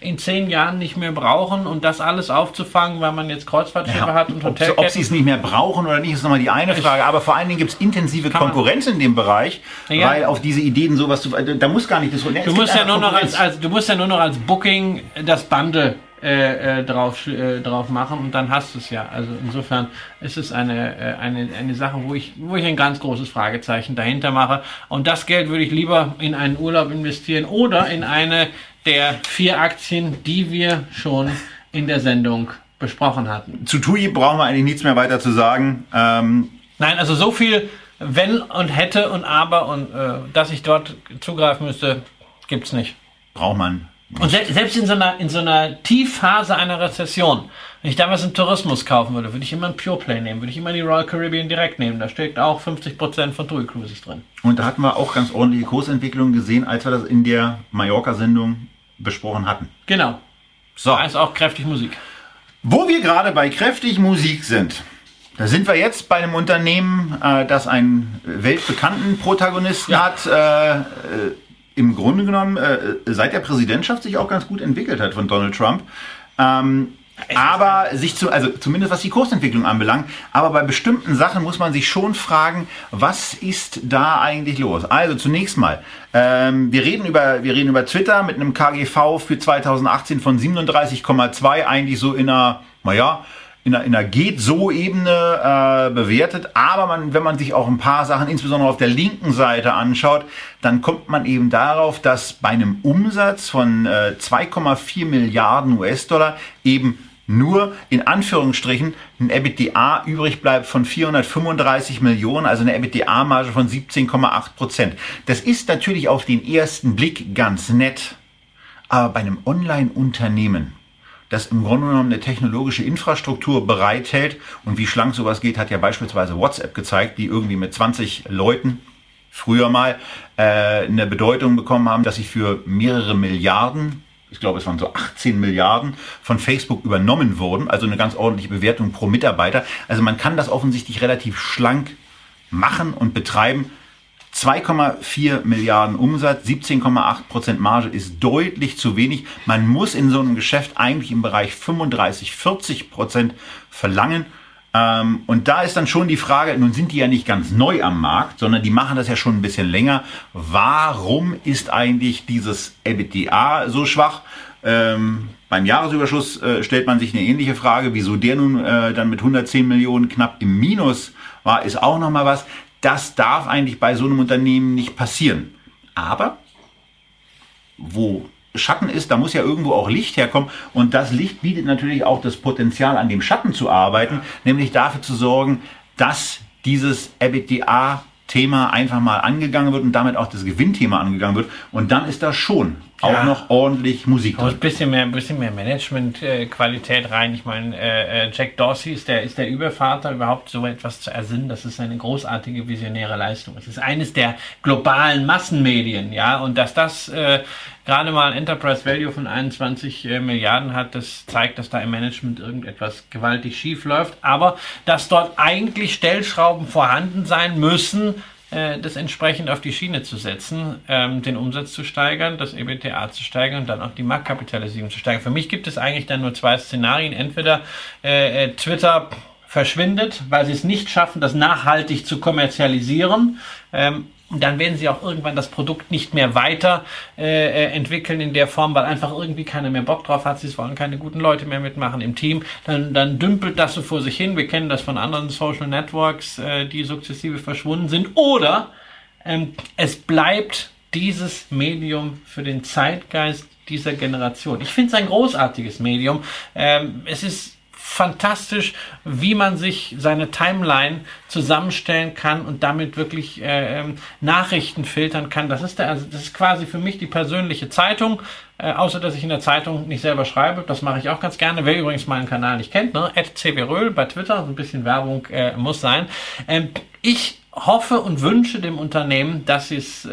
in zehn Jahren nicht mehr brauchen und das alles aufzufangen, weil man jetzt Kreuzfahrtschiffe ja, hat und
Hotelketten. Ob, ob sie es nicht mehr brauchen oder nicht, ist nochmal die eine Frage. Aber vor allen Dingen gibt es intensive Konkurrenz in dem Bereich, ja. weil auf diese Ideen sowas zu, da muss gar nicht das.
Du musst ja nur noch als, als, du musst ja nur noch als Booking das Bundle äh, äh, drauf, äh, drauf machen und dann hast du es ja. Also insofern ist es eine, äh, eine, eine Sache, wo ich, wo ich ein ganz großes Fragezeichen dahinter mache. Und das Geld würde ich lieber in einen Urlaub investieren oder in eine der vier Aktien, die wir schon in der Sendung besprochen hatten.
Zu TUI brauchen wir eigentlich nichts mehr weiter zu sagen.
Ähm Nein, also so viel wenn und hätte und aber und äh, dass ich dort zugreifen müsste, gibt's nicht.
Braucht man
und se selbst in so, einer, in so einer Tiefphase einer Rezession, wenn ich damals einen Tourismus kaufen würde, würde ich immer einen Pure Play nehmen, würde ich immer die Royal Caribbean direkt nehmen. Da steckt auch 50% von TUI Cruises drin.
Und da hatten wir auch ganz ordentliche Kursentwicklungen gesehen, als wir das in der Mallorca-Sendung besprochen hatten.
Genau. So. Da ist auch kräftig Musik.
Wo wir gerade bei kräftig Musik sind, da sind wir jetzt bei einem Unternehmen, äh, das einen weltbekannten Protagonisten ja. hat. Äh, äh im Grunde genommen äh, seit der Präsidentschaft sich auch ganz gut entwickelt hat von Donald Trump. Ähm, aber sich zu, also zumindest was die Kursentwicklung anbelangt, aber bei bestimmten Sachen muss man sich schon fragen, was ist da eigentlich los? Also zunächst mal, ähm, wir reden über, wir reden über Twitter mit einem KGV für 2018 von 37,2, eigentlich so in einer, naja, in einer, in einer Geht-So-Ebene äh, bewertet. Aber man, wenn man sich auch ein paar Sachen, insbesondere auf der linken Seite anschaut, dann kommt man eben darauf, dass bei einem Umsatz von äh, 2,4 Milliarden US-Dollar eben nur in Anführungsstrichen ein EBITDA übrig bleibt von 435 Millionen, also eine EBITDA-Marge von 17,8 Prozent. Das ist natürlich auf den ersten Blick ganz nett, aber bei einem Online-Unternehmen das im Grunde genommen eine technologische Infrastruktur bereithält. Und wie schlank sowas geht, hat ja beispielsweise WhatsApp gezeigt, die irgendwie mit 20 Leuten früher mal äh, eine Bedeutung bekommen haben, dass sie für mehrere Milliarden ich glaube, es waren so 18 Milliarden von Facebook übernommen wurden, also eine ganz ordentliche Bewertung pro Mitarbeiter. Also man kann das offensichtlich relativ schlank machen und betreiben. 2,4 Milliarden Umsatz, 17,8 Prozent Marge ist deutlich zu wenig. Man muss in so einem Geschäft eigentlich im Bereich 35, 40 Prozent verlangen. Ähm, und da ist dann schon die Frage, nun sind die ja nicht ganz neu am Markt, sondern die machen das ja schon ein bisschen länger. Warum ist eigentlich dieses EBITDA so schwach? Ähm, beim Jahresüberschuss äh, stellt man sich eine ähnliche Frage, wieso der nun äh, dann mit 110 Millionen knapp im Minus war, ist auch nochmal was. Das darf eigentlich bei so einem Unternehmen nicht passieren. Aber wo Schatten ist, da muss ja irgendwo auch Licht herkommen. Und das Licht bietet natürlich auch das Potenzial, an dem Schatten zu arbeiten, nämlich dafür zu sorgen, dass dieses EBITDA Thema einfach mal angegangen wird und damit auch das Gewinnthema angegangen wird. Und dann ist da schon auch ja. noch ordentlich Musik
drin. Ein bisschen mehr, ein bisschen mehr Management-Qualität äh, rein. Ich meine, äh, äh, Jack Dorsey ist der, ist der Übervater, überhaupt so etwas zu ersinnen. Das ist eine großartige visionäre Leistung. Es ist eines der globalen Massenmedien, ja, und dass das äh, gerade mal ein Enterprise Value von 21 äh, Milliarden hat, das zeigt, dass da im Management irgendetwas gewaltig schief läuft. Aber dass dort eigentlich Stellschrauben vorhanden sein müssen, das entsprechend auf die Schiene zu setzen, ähm, den Umsatz zu steigern, das EBTA zu steigern und dann auch die Marktkapitalisierung zu steigern. Für mich gibt es eigentlich dann nur zwei Szenarien. Entweder äh, äh Twitter verschwindet, weil sie es nicht schaffen, das nachhaltig zu kommerzialisieren. Ähm, und dann werden sie auch irgendwann das Produkt nicht mehr weiter äh, äh, entwickeln in der Form, weil einfach irgendwie keiner mehr Bock drauf hat. Sie wollen keine guten Leute mehr mitmachen im Team. Dann, dann dümpelt das so vor sich hin. Wir kennen das von anderen Social Networks, äh, die sukzessive verschwunden sind. Oder ähm, es bleibt dieses Medium für den Zeitgeist dieser Generation. Ich finde es ein großartiges Medium. Ähm, es ist fantastisch, wie man sich seine Timeline zusammenstellen kann und damit wirklich äh, ähm, Nachrichten filtern kann. Das ist, der, also das ist quasi für mich die persönliche Zeitung. Äh, außer dass ich in der Zeitung nicht selber schreibe, das mache ich auch ganz gerne. Wer übrigens meinen Kanal nicht kennt, ne? cbröl bei Twitter, ein bisschen Werbung äh, muss sein. Ähm, ich hoffe und wünsche dem Unternehmen, dass sie es äh,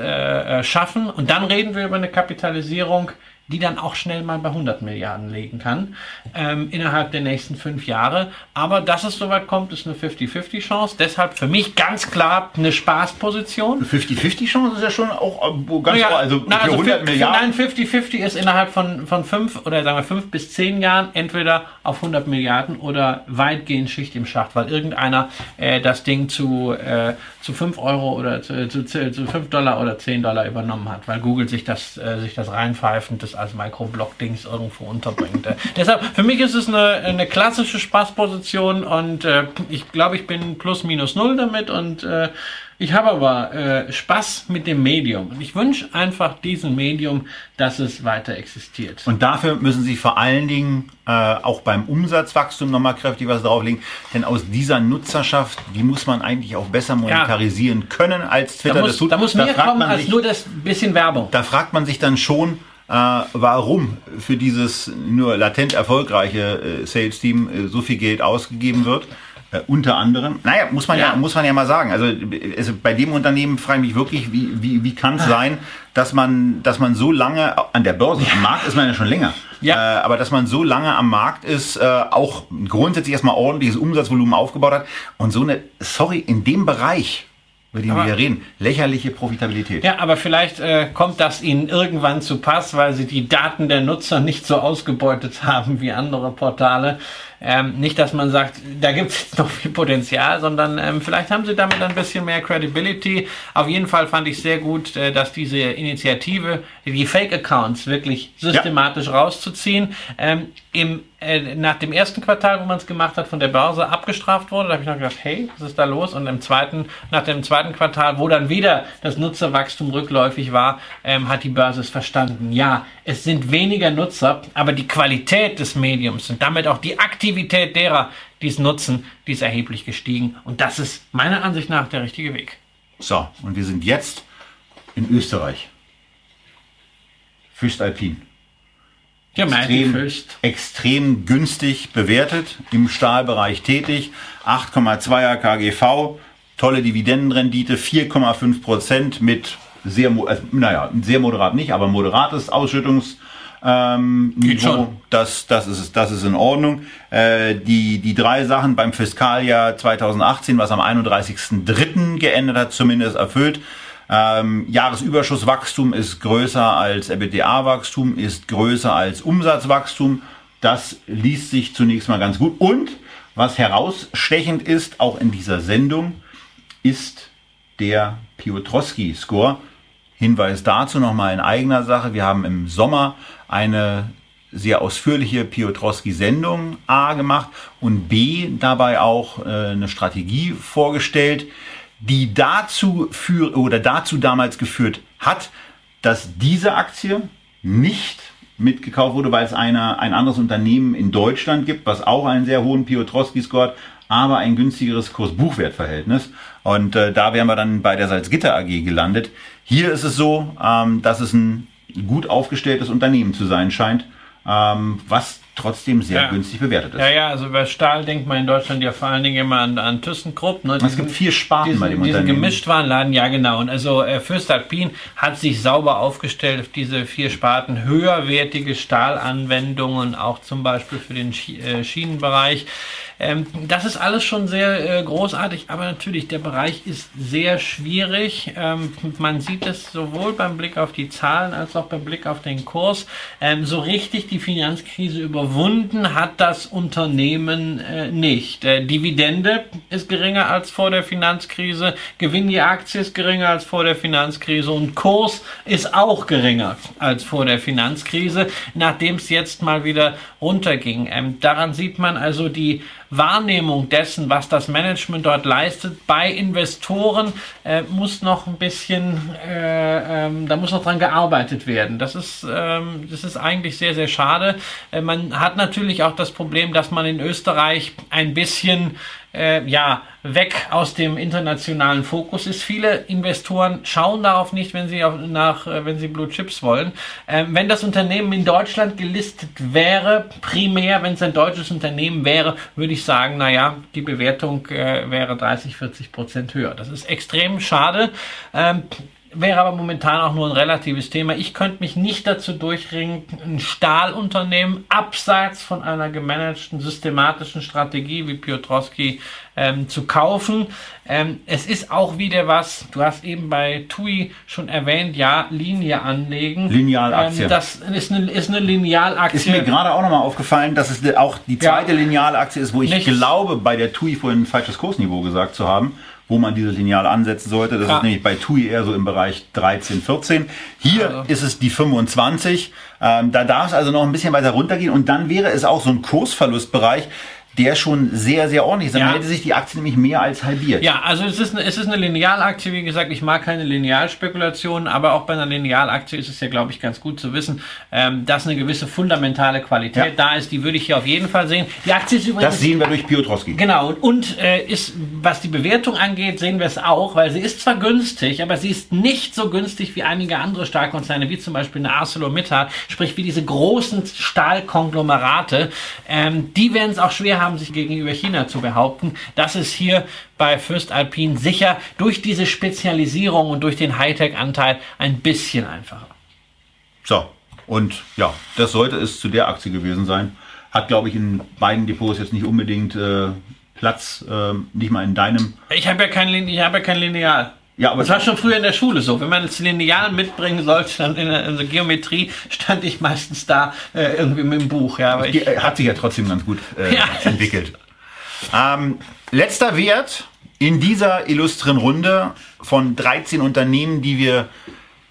äh, schaffen. Und dann reden wir über eine Kapitalisierung, die dann auch schnell mal bei 100 Milliarden legen kann ähm, innerhalb der nächsten fünf Jahre. Aber dass es soweit kommt, ist eine 50-50 Chance. Deshalb für mich ganz klar eine Spaßposition.
50-50 Chance ist ja schon auch äh, ganz
ja,
also
na, also
100 Milliarden.
Nein, 50-50 ist innerhalb von, von fünf oder sagen wir fünf bis zehn Jahren entweder auf 100 Milliarden oder weitgehend Schicht im Schacht, weil irgendeiner äh, das Ding zu, äh, zu 5 Euro oder zu, zu, zu 5 Dollar oder 10 Dollar übernommen hat, weil Google sich das, äh, sich das reinpfeift das als Microblock-Dings irgendwo unterbringt. Äh, deshalb, für mich ist es eine, eine klassische Spaßposition und äh, ich glaube, ich bin plus minus null damit und äh, ich habe aber äh, Spaß mit dem Medium und ich wünsche einfach diesem Medium, dass es weiter existiert.
Und dafür müssen Sie vor allen Dingen äh, auch beim Umsatzwachstum nochmal kräftig was drauflegen, denn aus dieser Nutzerschaft, die muss man eigentlich auch besser monetarisieren ja. können als Twitter.
Da muss,
tut,
da muss mehr kommen als sich, nur das bisschen Werbung.
Da fragt man sich dann schon, warum für dieses nur latent erfolgreiche äh, Sales-Team äh, so viel Geld ausgegeben wird. Äh, unter anderem, naja, muss man ja. ja. muss man ja mal sagen. Also, also bei dem Unternehmen frage ich mich wirklich, wie, wie, wie kann es ah. sein, dass man, dass man so lange an der Börse, am Markt ist man ja schon länger, ja. Äh, aber dass man so lange am Markt ist, äh, auch grundsätzlich erstmal ordentliches Umsatzvolumen aufgebaut hat und so eine, sorry, in dem Bereich über die wir reden. Lächerliche Profitabilität.
Ja, aber vielleicht äh, kommt das Ihnen irgendwann zu Pass, weil Sie die Daten der Nutzer nicht so ausgebeutet haben wie andere Portale. Ähm, nicht, dass man sagt, da gibt es noch viel Potenzial, sondern ähm, vielleicht haben sie damit ein bisschen mehr Credibility. Auf jeden Fall fand ich sehr gut, äh, dass diese Initiative, die Fake-Accounts wirklich systematisch ja. rauszuziehen, ähm, im, äh, nach dem ersten Quartal, wo man es gemacht hat, von der Börse abgestraft wurde. Da habe ich noch gedacht, hey, was ist da los? Und im zweiten, nach dem zweiten Quartal, wo dann wieder das Nutzerwachstum rückläufig war, ähm, hat die Börse es verstanden. Ja, es sind weniger Nutzer, aber die Qualität des Mediums und damit auch die Aktivität derer, die es nutzen, die ist erheblich gestiegen. Und das ist meiner Ansicht nach der richtige Weg.
So, und wir sind jetzt in Österreich. Füstalpin. Ja, extrem, extrem günstig bewertet, im Stahlbereich tätig, 8,2er KGV, tolle Dividendenrendite, 4,5 Prozent mit sehr, also, naja, sehr moderat nicht, aber moderates Ausschüttungs- ähm, Niveau, das, das, ist, das ist in Ordnung. Äh, die, die drei Sachen beim Fiskaljahr 2018, was am 31.03. geendet hat, zumindest erfüllt. Ähm, Jahresüberschusswachstum ist größer als EBITDA-Wachstum, ist größer als Umsatzwachstum. Das liest sich zunächst mal ganz gut. Und was herausstechend ist, auch in dieser Sendung, ist der Piotrowski-Score. Hinweis dazu nochmal in eigener Sache. Wir haben im Sommer eine sehr ausführliche Piotrowski-Sendung A gemacht und B dabei auch äh, eine Strategie vorgestellt, die dazu für, oder dazu damals geführt hat, dass diese Aktie nicht mitgekauft wurde, weil es eine, ein anderes Unternehmen in Deutschland gibt, was auch einen sehr hohen Piotrowski-Score hat, aber ein günstigeres Kurs-Buchwert-Verhältnis. Und äh, da wären wir dann bei der Salzgitter AG gelandet. Hier ist es so, ähm, dass es ein gut aufgestelltes Unternehmen zu sein scheint, ähm, was trotzdem sehr ja. günstig bewertet ist.
Ja, ja, also bei Stahl denkt man in Deutschland ja vor allen Dingen immer an, an ThyssenKrupp.
Ne? es gibt vier Sparten
diesen,
bei dem
diesen Unternehmen. Gemischtwarenladen, ja genau. Und also äh, Fürstalpin hat sich sauber aufgestellt auf diese vier Sparten. Höherwertige Stahlanwendungen, auch zum Beispiel für den Sch äh, Schienenbereich. Ähm, das ist alles schon sehr äh, großartig, aber natürlich, der Bereich ist sehr schwierig. Ähm, man sieht es sowohl beim Blick auf die Zahlen als auch beim Blick auf den Kurs. Ähm, so richtig die Finanzkrise überwunden hat das Unternehmen äh, nicht. Äh, Dividende ist geringer als vor der Finanzkrise, Gewinn je Aktie ist geringer als vor der Finanzkrise und Kurs ist auch geringer als vor der Finanzkrise, nachdem es jetzt mal wieder runterging. Ähm, daran sieht man also die Wahrnehmung dessen, was das Management dort leistet, bei Investoren äh, muss noch ein bisschen, äh, ähm, da muss noch dran gearbeitet werden. Das ist, ähm, das ist eigentlich sehr, sehr schade. Äh, man hat natürlich auch das Problem, dass man in Österreich ein bisschen äh, ja, weg aus dem internationalen Fokus ist. Viele Investoren schauen darauf nicht, wenn sie auf, nach, äh, wenn sie Blue Chips wollen. Ähm, wenn das Unternehmen in Deutschland gelistet wäre, primär, wenn es ein deutsches Unternehmen wäre, würde ich sagen, naja, die Bewertung äh, wäre 30, 40 Prozent höher. Das ist extrem schade. Ähm, wäre aber momentan auch nur ein relatives Thema. Ich könnte mich nicht dazu durchringen, ein Stahlunternehmen abseits von einer gemanagten systematischen Strategie wie Piotrowski ähm, zu kaufen. Ähm, es ist auch wieder was, du hast eben bei TUI schon erwähnt, ja, Linie anlegen.
Linealaktie.
Ähm, das ist eine, ist eine Linealaktie.
Ist mir gerade auch nochmal aufgefallen, dass es auch die zweite ja. Linealaktie ist, wo ich Nichts. glaube, bei der TUI vorhin ein falsches Kursniveau gesagt zu haben wo man dieses Lineal ansetzen sollte. Das ja. ist nämlich bei TUI eher so im Bereich 13, 14. Hier also. ist es die 25. Ähm, da darf es also noch ein bisschen weiter runtergehen und dann wäre es auch so ein Kursverlustbereich, der schon sehr, sehr ordentlich ist. Dann ja. hätte sich die Aktie nämlich mehr als halbiert.
Ja, also es ist, eine, es ist eine Linealaktie. Wie gesagt, ich mag keine Linealspekulationen, aber auch bei einer Linealaktie ist es ja, glaube ich, ganz gut zu wissen, ähm, dass eine gewisse fundamentale Qualität ja. da ist. Die würde ich hier auf jeden Fall sehen. Die Aktie ist übrigens.
Das sehen wir durch Piotrowski.
Genau. Und, und äh, ist, was die Bewertung angeht, sehen wir es auch, weil sie ist zwar günstig, aber sie ist nicht so günstig wie einige andere Stahlkonzerne, wie zum Beispiel eine ArcelorMittal, sprich wie diese großen Stahlkonglomerate. Ähm, die werden es auch schwer haben haben, sich gegenüber China zu behaupten. Das ist hier bei Fürst Alpin sicher durch diese Spezialisierung und durch den Hightech-Anteil ein bisschen einfacher.
So, und ja, das sollte es zu der Aktie gewesen sein. Hat, glaube ich, in beiden Depots jetzt nicht unbedingt äh, Platz, äh, nicht mal in deinem.
Ich habe ja kein, ich hab ja kein Lineal. Ja, aber das war schon früher in der Schule so. Wenn man das Lineal mitbringen sollte, dann in der, in der Geometrie stand ich meistens da äh, irgendwie mit dem Buch. Ja, aber ich,
hat sich ja trotzdem ganz gut äh, ja. entwickelt. Ähm, letzter Wert in dieser illustren Runde von 13 Unternehmen, die wir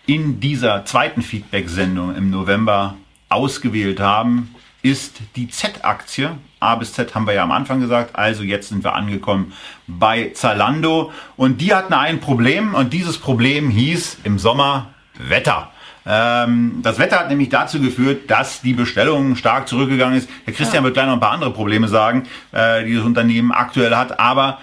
in dieser zweiten Feedback-Sendung im November ausgewählt haben, ist die Z-Aktie. A bis Z haben wir ja am Anfang gesagt. Also jetzt sind wir angekommen bei Zalando. Und die hatten ein Problem und dieses Problem hieß im Sommer Wetter. Ähm, das Wetter hat nämlich dazu geführt, dass die Bestellung stark zurückgegangen ist. Herr Christian ja. wird gleich noch ein paar andere Probleme sagen, äh, die das Unternehmen aktuell hat. Aber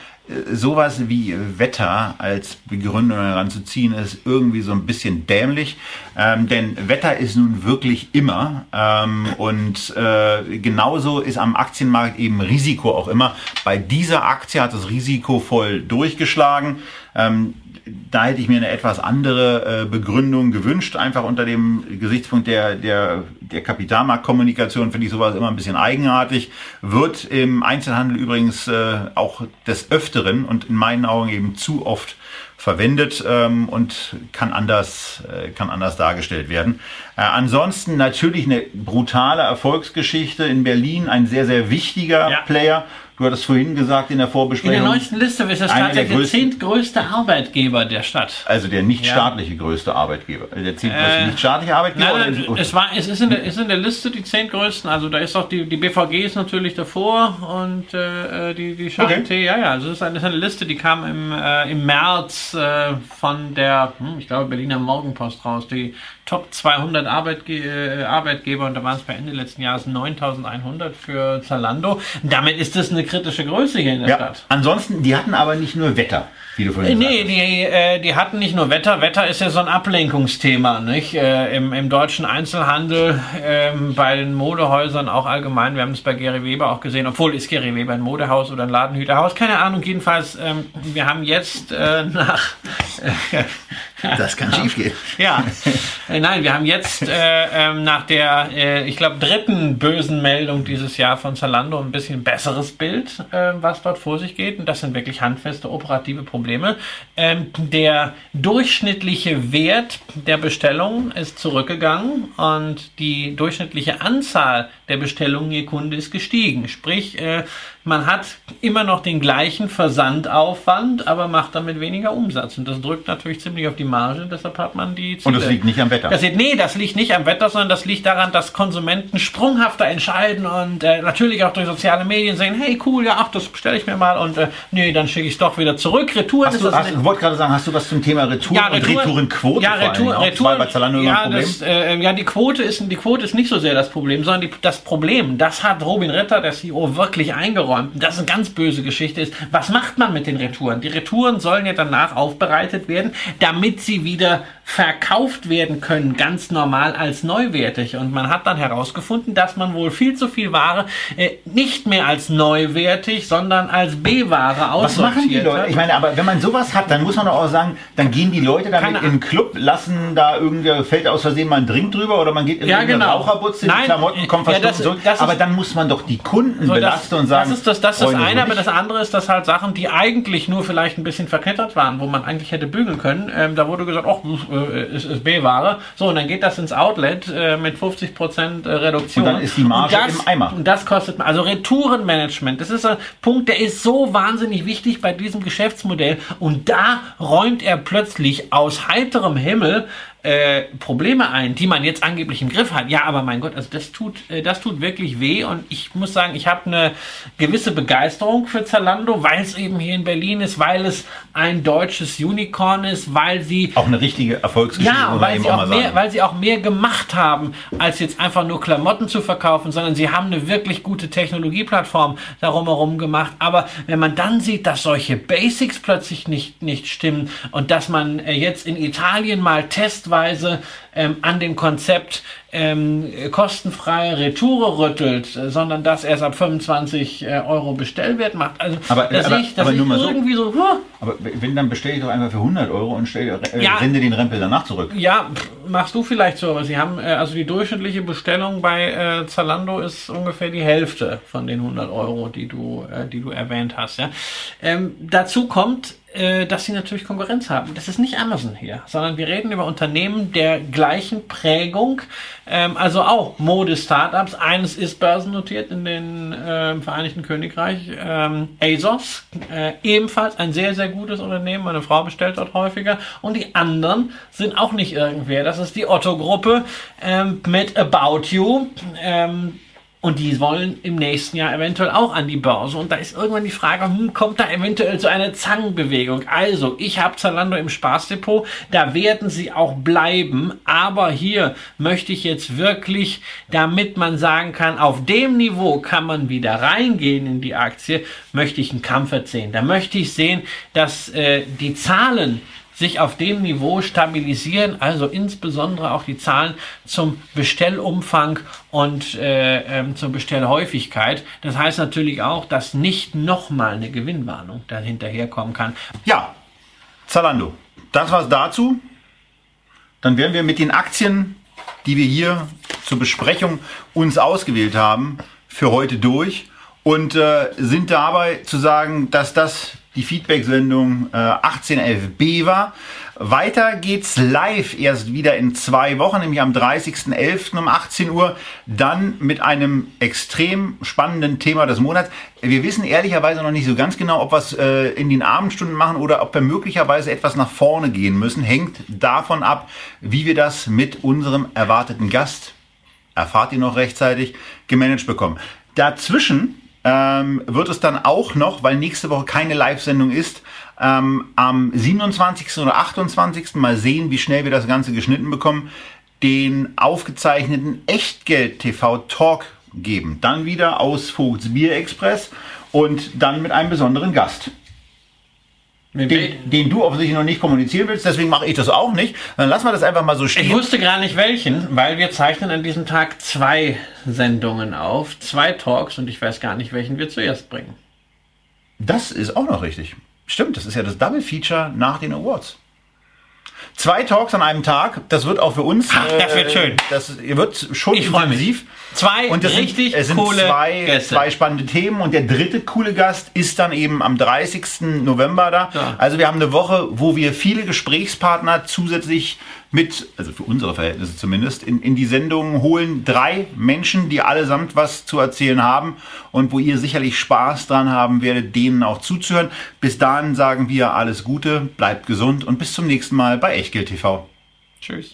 sowas wie Wetter als Begründung heranzuziehen, ist irgendwie so ein bisschen dämlich. Ähm, denn Wetter ist nun wirklich immer. Ähm, und äh, genauso ist am Aktienmarkt eben Risiko auch immer. Bei dieser Aktie hat das Risiko voll durchgeschlagen. Ähm, da hätte ich mir eine etwas andere äh, Begründung gewünscht. Einfach unter dem Gesichtspunkt der, der, der Kapitalmarktkommunikation finde ich sowas immer ein bisschen eigenartig. Wird im Einzelhandel übrigens äh, auch des Öfteren und in meinen Augen eben zu oft verwendet ähm, und kann anders, äh, kann anders dargestellt werden. Äh, ansonsten natürlich eine brutale Erfolgsgeschichte in Berlin, ein sehr, sehr wichtiger ja. Player Du hattest vorhin gesagt in der Vorbesprechung.
In der neuesten Liste ist das tatsächlich der, zehntgrößte Arbeitgeber der Stadt.
Also der nicht staatliche ja. größte Arbeitgeber. Der zehntgrößte äh, nicht staatliche Arbeitgeber?
Nein, nein, es, war, es ist, in der, ist in der Liste die zehntgrößten. Also da ist auch die, die BVG ist natürlich davor und äh, die, die Charité. Okay. Ja, ja. Also das ist eine, das ist eine Liste, die kam im, äh, im März äh, von der, hm, ich glaube, Berliner Morgenpost raus. Die Top 200 Arbeitge äh, Arbeitgeber und da waren es bei Ende letzten Jahres 9100 für Zalando. Damit ist das eine kritische Größe hier in der ja. Stadt.
Ansonsten, die hatten aber nicht nur Wetter wie du vorhin
Nee, die, äh, die hatten nicht nur Wetter. Wetter ist ja so ein Ablenkungsthema, nicht? Äh, im, Im deutschen Einzelhandel, ähm, bei den Modehäusern auch allgemein. Wir haben es bei Gary Weber auch gesehen, obwohl ist Gary Weber ein Modehaus oder ein Ladenhüterhaus? Keine Ahnung. Jedenfalls, ähm, wir haben jetzt äh, nach.
das kann schief gehen.
Ja, äh, nein, wir haben jetzt äh, ähm, nach der, äh, ich glaube, dritten bösen Meldung dieses Jahr von Zalando ein bisschen besseres Bild, äh, was dort vor sich geht. Und das sind wirklich handfeste operative Probleme. Ähm, der durchschnittliche Wert der Bestellung ist zurückgegangen und die durchschnittliche Anzahl der Bestellungen je Kunde ist gestiegen. Sprich, äh, man hat immer noch den gleichen Versandaufwand, aber macht damit weniger Umsatz. Und das drückt natürlich ziemlich auf die Marge, deshalb hat man die
Ziele. Und das liegt nicht am Wetter.
Das, nee, das liegt nicht am Wetter, sondern das liegt daran, dass Konsumenten sprunghafter entscheiden und äh, natürlich auch durch soziale Medien sagen, hey cool, ja, ach, das bestelle ich mir mal und äh, nee, dann schicke ich es doch wieder zurück. Retouren
hast
ist
du,
das
hast, ich wollte gerade sagen, hast du was zum Thema Retouren
ja, Retouren,
und Retourenquote
ja, Retour,
vor
Retouren,
bei Zalando
ja,
Problem?
Das, äh, ja, die Quote ist die Quote ist nicht so sehr das Problem, sondern die, das Problem, das hat Robin Ritter, der CEO, wirklich eingeräumt. Das ist eine ganz böse Geschichte ist, was macht man mit den Retouren? Die Retouren sollen ja danach aufbereitet werden, damit sie wieder verkauft werden können, ganz normal als neuwertig. Und man hat dann herausgefunden, dass man wohl viel zu viel Ware äh, nicht mehr als neuwertig, sondern als B-Ware
aussortiert Was machen die Leute? Ich meine, aber wenn man sowas hat, dann muss man doch auch sagen, dann gehen die Leute damit Keine in den Club, lassen da irgendwie, fällt aus Versehen mal ein Drink drüber oder man geht in
ja, genau.
Raucherbutze, die Klamotten kommen ja, das, zurück. Das aber dann muss man doch die Kunden so, belasten
das,
und sagen,
das ist das, das ist das eine, aber das andere ist, dass halt Sachen, die eigentlich nur vielleicht ein bisschen verknettert waren, wo man eigentlich hätte bügeln können, ähm, da wurde gesagt, oh, äh, ist, ist B-Ware. So, und dann geht das ins Outlet äh, mit 50% äh, Reduktion.
Und dann ist die Marge das, im Eimer.
Und das kostet, also Retourenmanagement, das ist ein Punkt, der ist so wahnsinnig wichtig bei diesem Geschäftsmodell. Und da räumt er plötzlich aus heiterem Himmel äh, Probleme ein, die man jetzt angeblich im Griff hat. Ja, aber mein Gott, also das tut, äh, das tut wirklich weh und ich muss sagen, ich habe eine gewisse Begeisterung für Zalando, weil es eben hier in Berlin ist, weil es ein deutsches Unicorn ist, weil sie
auch eine richtige Erfolgsgeschichte
ja, weil sie auch, mehr, weil sie auch mehr gemacht haben, als jetzt einfach nur Klamotten zu verkaufen, sondern sie haben eine wirklich gute Technologieplattform darum herum gemacht. Aber wenn man dann sieht, dass solche Basics plötzlich nicht nicht stimmen und dass man äh, jetzt in Italien mal Test testweise ähm, an dem Konzept ähm, kostenfreie Retoure rüttelt, sondern dass er es ab 25 äh, Euro Bestellwert macht. Also
aber,
das
aber,
ich, das
aber mal
irgendwie
so.
so huh.
Aber wenn dann bestelle ich doch einfach für 100 Euro und stell, äh, ja, sende den Rempel danach zurück.
Ja, machst du vielleicht so, aber sie haben äh, also die durchschnittliche Bestellung bei äh, Zalando ist ungefähr die Hälfte von den 100 Euro, die du, äh, die du erwähnt hast. Ja? Ähm, dazu kommt äh, dass sie natürlich Konkurrenz haben. Das ist nicht Amazon hier, sondern wir reden über Unternehmen der gleichen Prägung, ähm, also auch Mode-Startups. Eines ist börsennotiert in den äh, Vereinigten Königreich, ähm, ASOS, äh, ebenfalls ein sehr, sehr gutes Unternehmen. Meine Frau bestellt dort häufiger. Und die anderen sind auch nicht irgendwer. Das ist die Otto-Gruppe ähm, mit About You. Ähm, und die wollen im nächsten Jahr eventuell auch an die Börse. Und da ist irgendwann die Frage, hm, kommt da eventuell so eine Zangenbewegung? Also, ich habe Zalando im Spaßdepot, da werden sie auch bleiben. Aber hier möchte ich jetzt wirklich, damit man sagen kann, auf dem Niveau kann man wieder reingehen in die Aktie, möchte ich einen Kampf erzählen. Da möchte ich sehen, dass äh, die Zahlen sich auf dem Niveau stabilisieren, also insbesondere auch die Zahlen zum Bestellumfang und äh, ähm, zur Bestellhäufigkeit. Das heißt natürlich auch, dass nicht nochmal eine Gewinnwarnung dahinterherkommen kann.
Ja, Zalando, das war's dazu. Dann werden wir mit den Aktien, die wir hier zur Besprechung uns ausgewählt haben, für heute durch und äh, sind dabei zu sagen, dass das die Feedback-Sendung äh, 1811b war. Weiter geht's live erst wieder in zwei Wochen, nämlich am 30.11. um 18 Uhr, dann mit einem extrem spannenden Thema des Monats. Wir wissen ehrlicherweise noch nicht so ganz genau, ob wir es äh, in den Abendstunden machen oder ob wir möglicherweise etwas nach vorne gehen müssen. Hängt davon ab, wie wir das mit unserem erwarteten Gast, erfahrt ihr noch rechtzeitig, gemanagt bekommen. Dazwischen ähm, wird es dann auch noch, weil nächste Woche keine Live-Sendung ist, ähm, am 27. oder 28. mal sehen, wie schnell wir das Ganze geschnitten bekommen, den aufgezeichneten Echtgeld-TV-Talk geben. Dann wieder aus Vogts Bier Express und dann mit einem besonderen Gast. Den, den du offensichtlich noch nicht kommunizieren willst, deswegen mache ich das auch nicht. Dann lassen wir das einfach mal so stehen.
Ich wusste gar nicht welchen, weil wir zeichnen an diesem Tag zwei Sendungen auf, zwei Talks und ich weiß gar nicht, welchen wir zuerst bringen.
Das ist auch noch richtig. Stimmt, das ist ja das Double Feature nach den Awards. Zwei Talks an einem Tag, das wird auch für uns.
Ach, das wird schön.
Das wird schon
Ich
intensiv.
Zwei
Und das
richtig
sind, es sind
coole
zwei,
Gäste.
zwei spannende Themen und der dritte coole Gast ist dann eben am 30. November da.
Ja.
Also wir haben eine Woche, wo wir viele Gesprächspartner zusätzlich mit, also für unsere Verhältnisse zumindest, in, in die Sendung holen. Drei Menschen, die allesamt was zu erzählen haben und wo ihr sicherlich Spaß dran haben werdet, denen auch zuzuhören. Bis dahin sagen wir alles Gute, bleibt gesund und bis zum nächsten Mal bei Echtgeld TV.
Tschüss.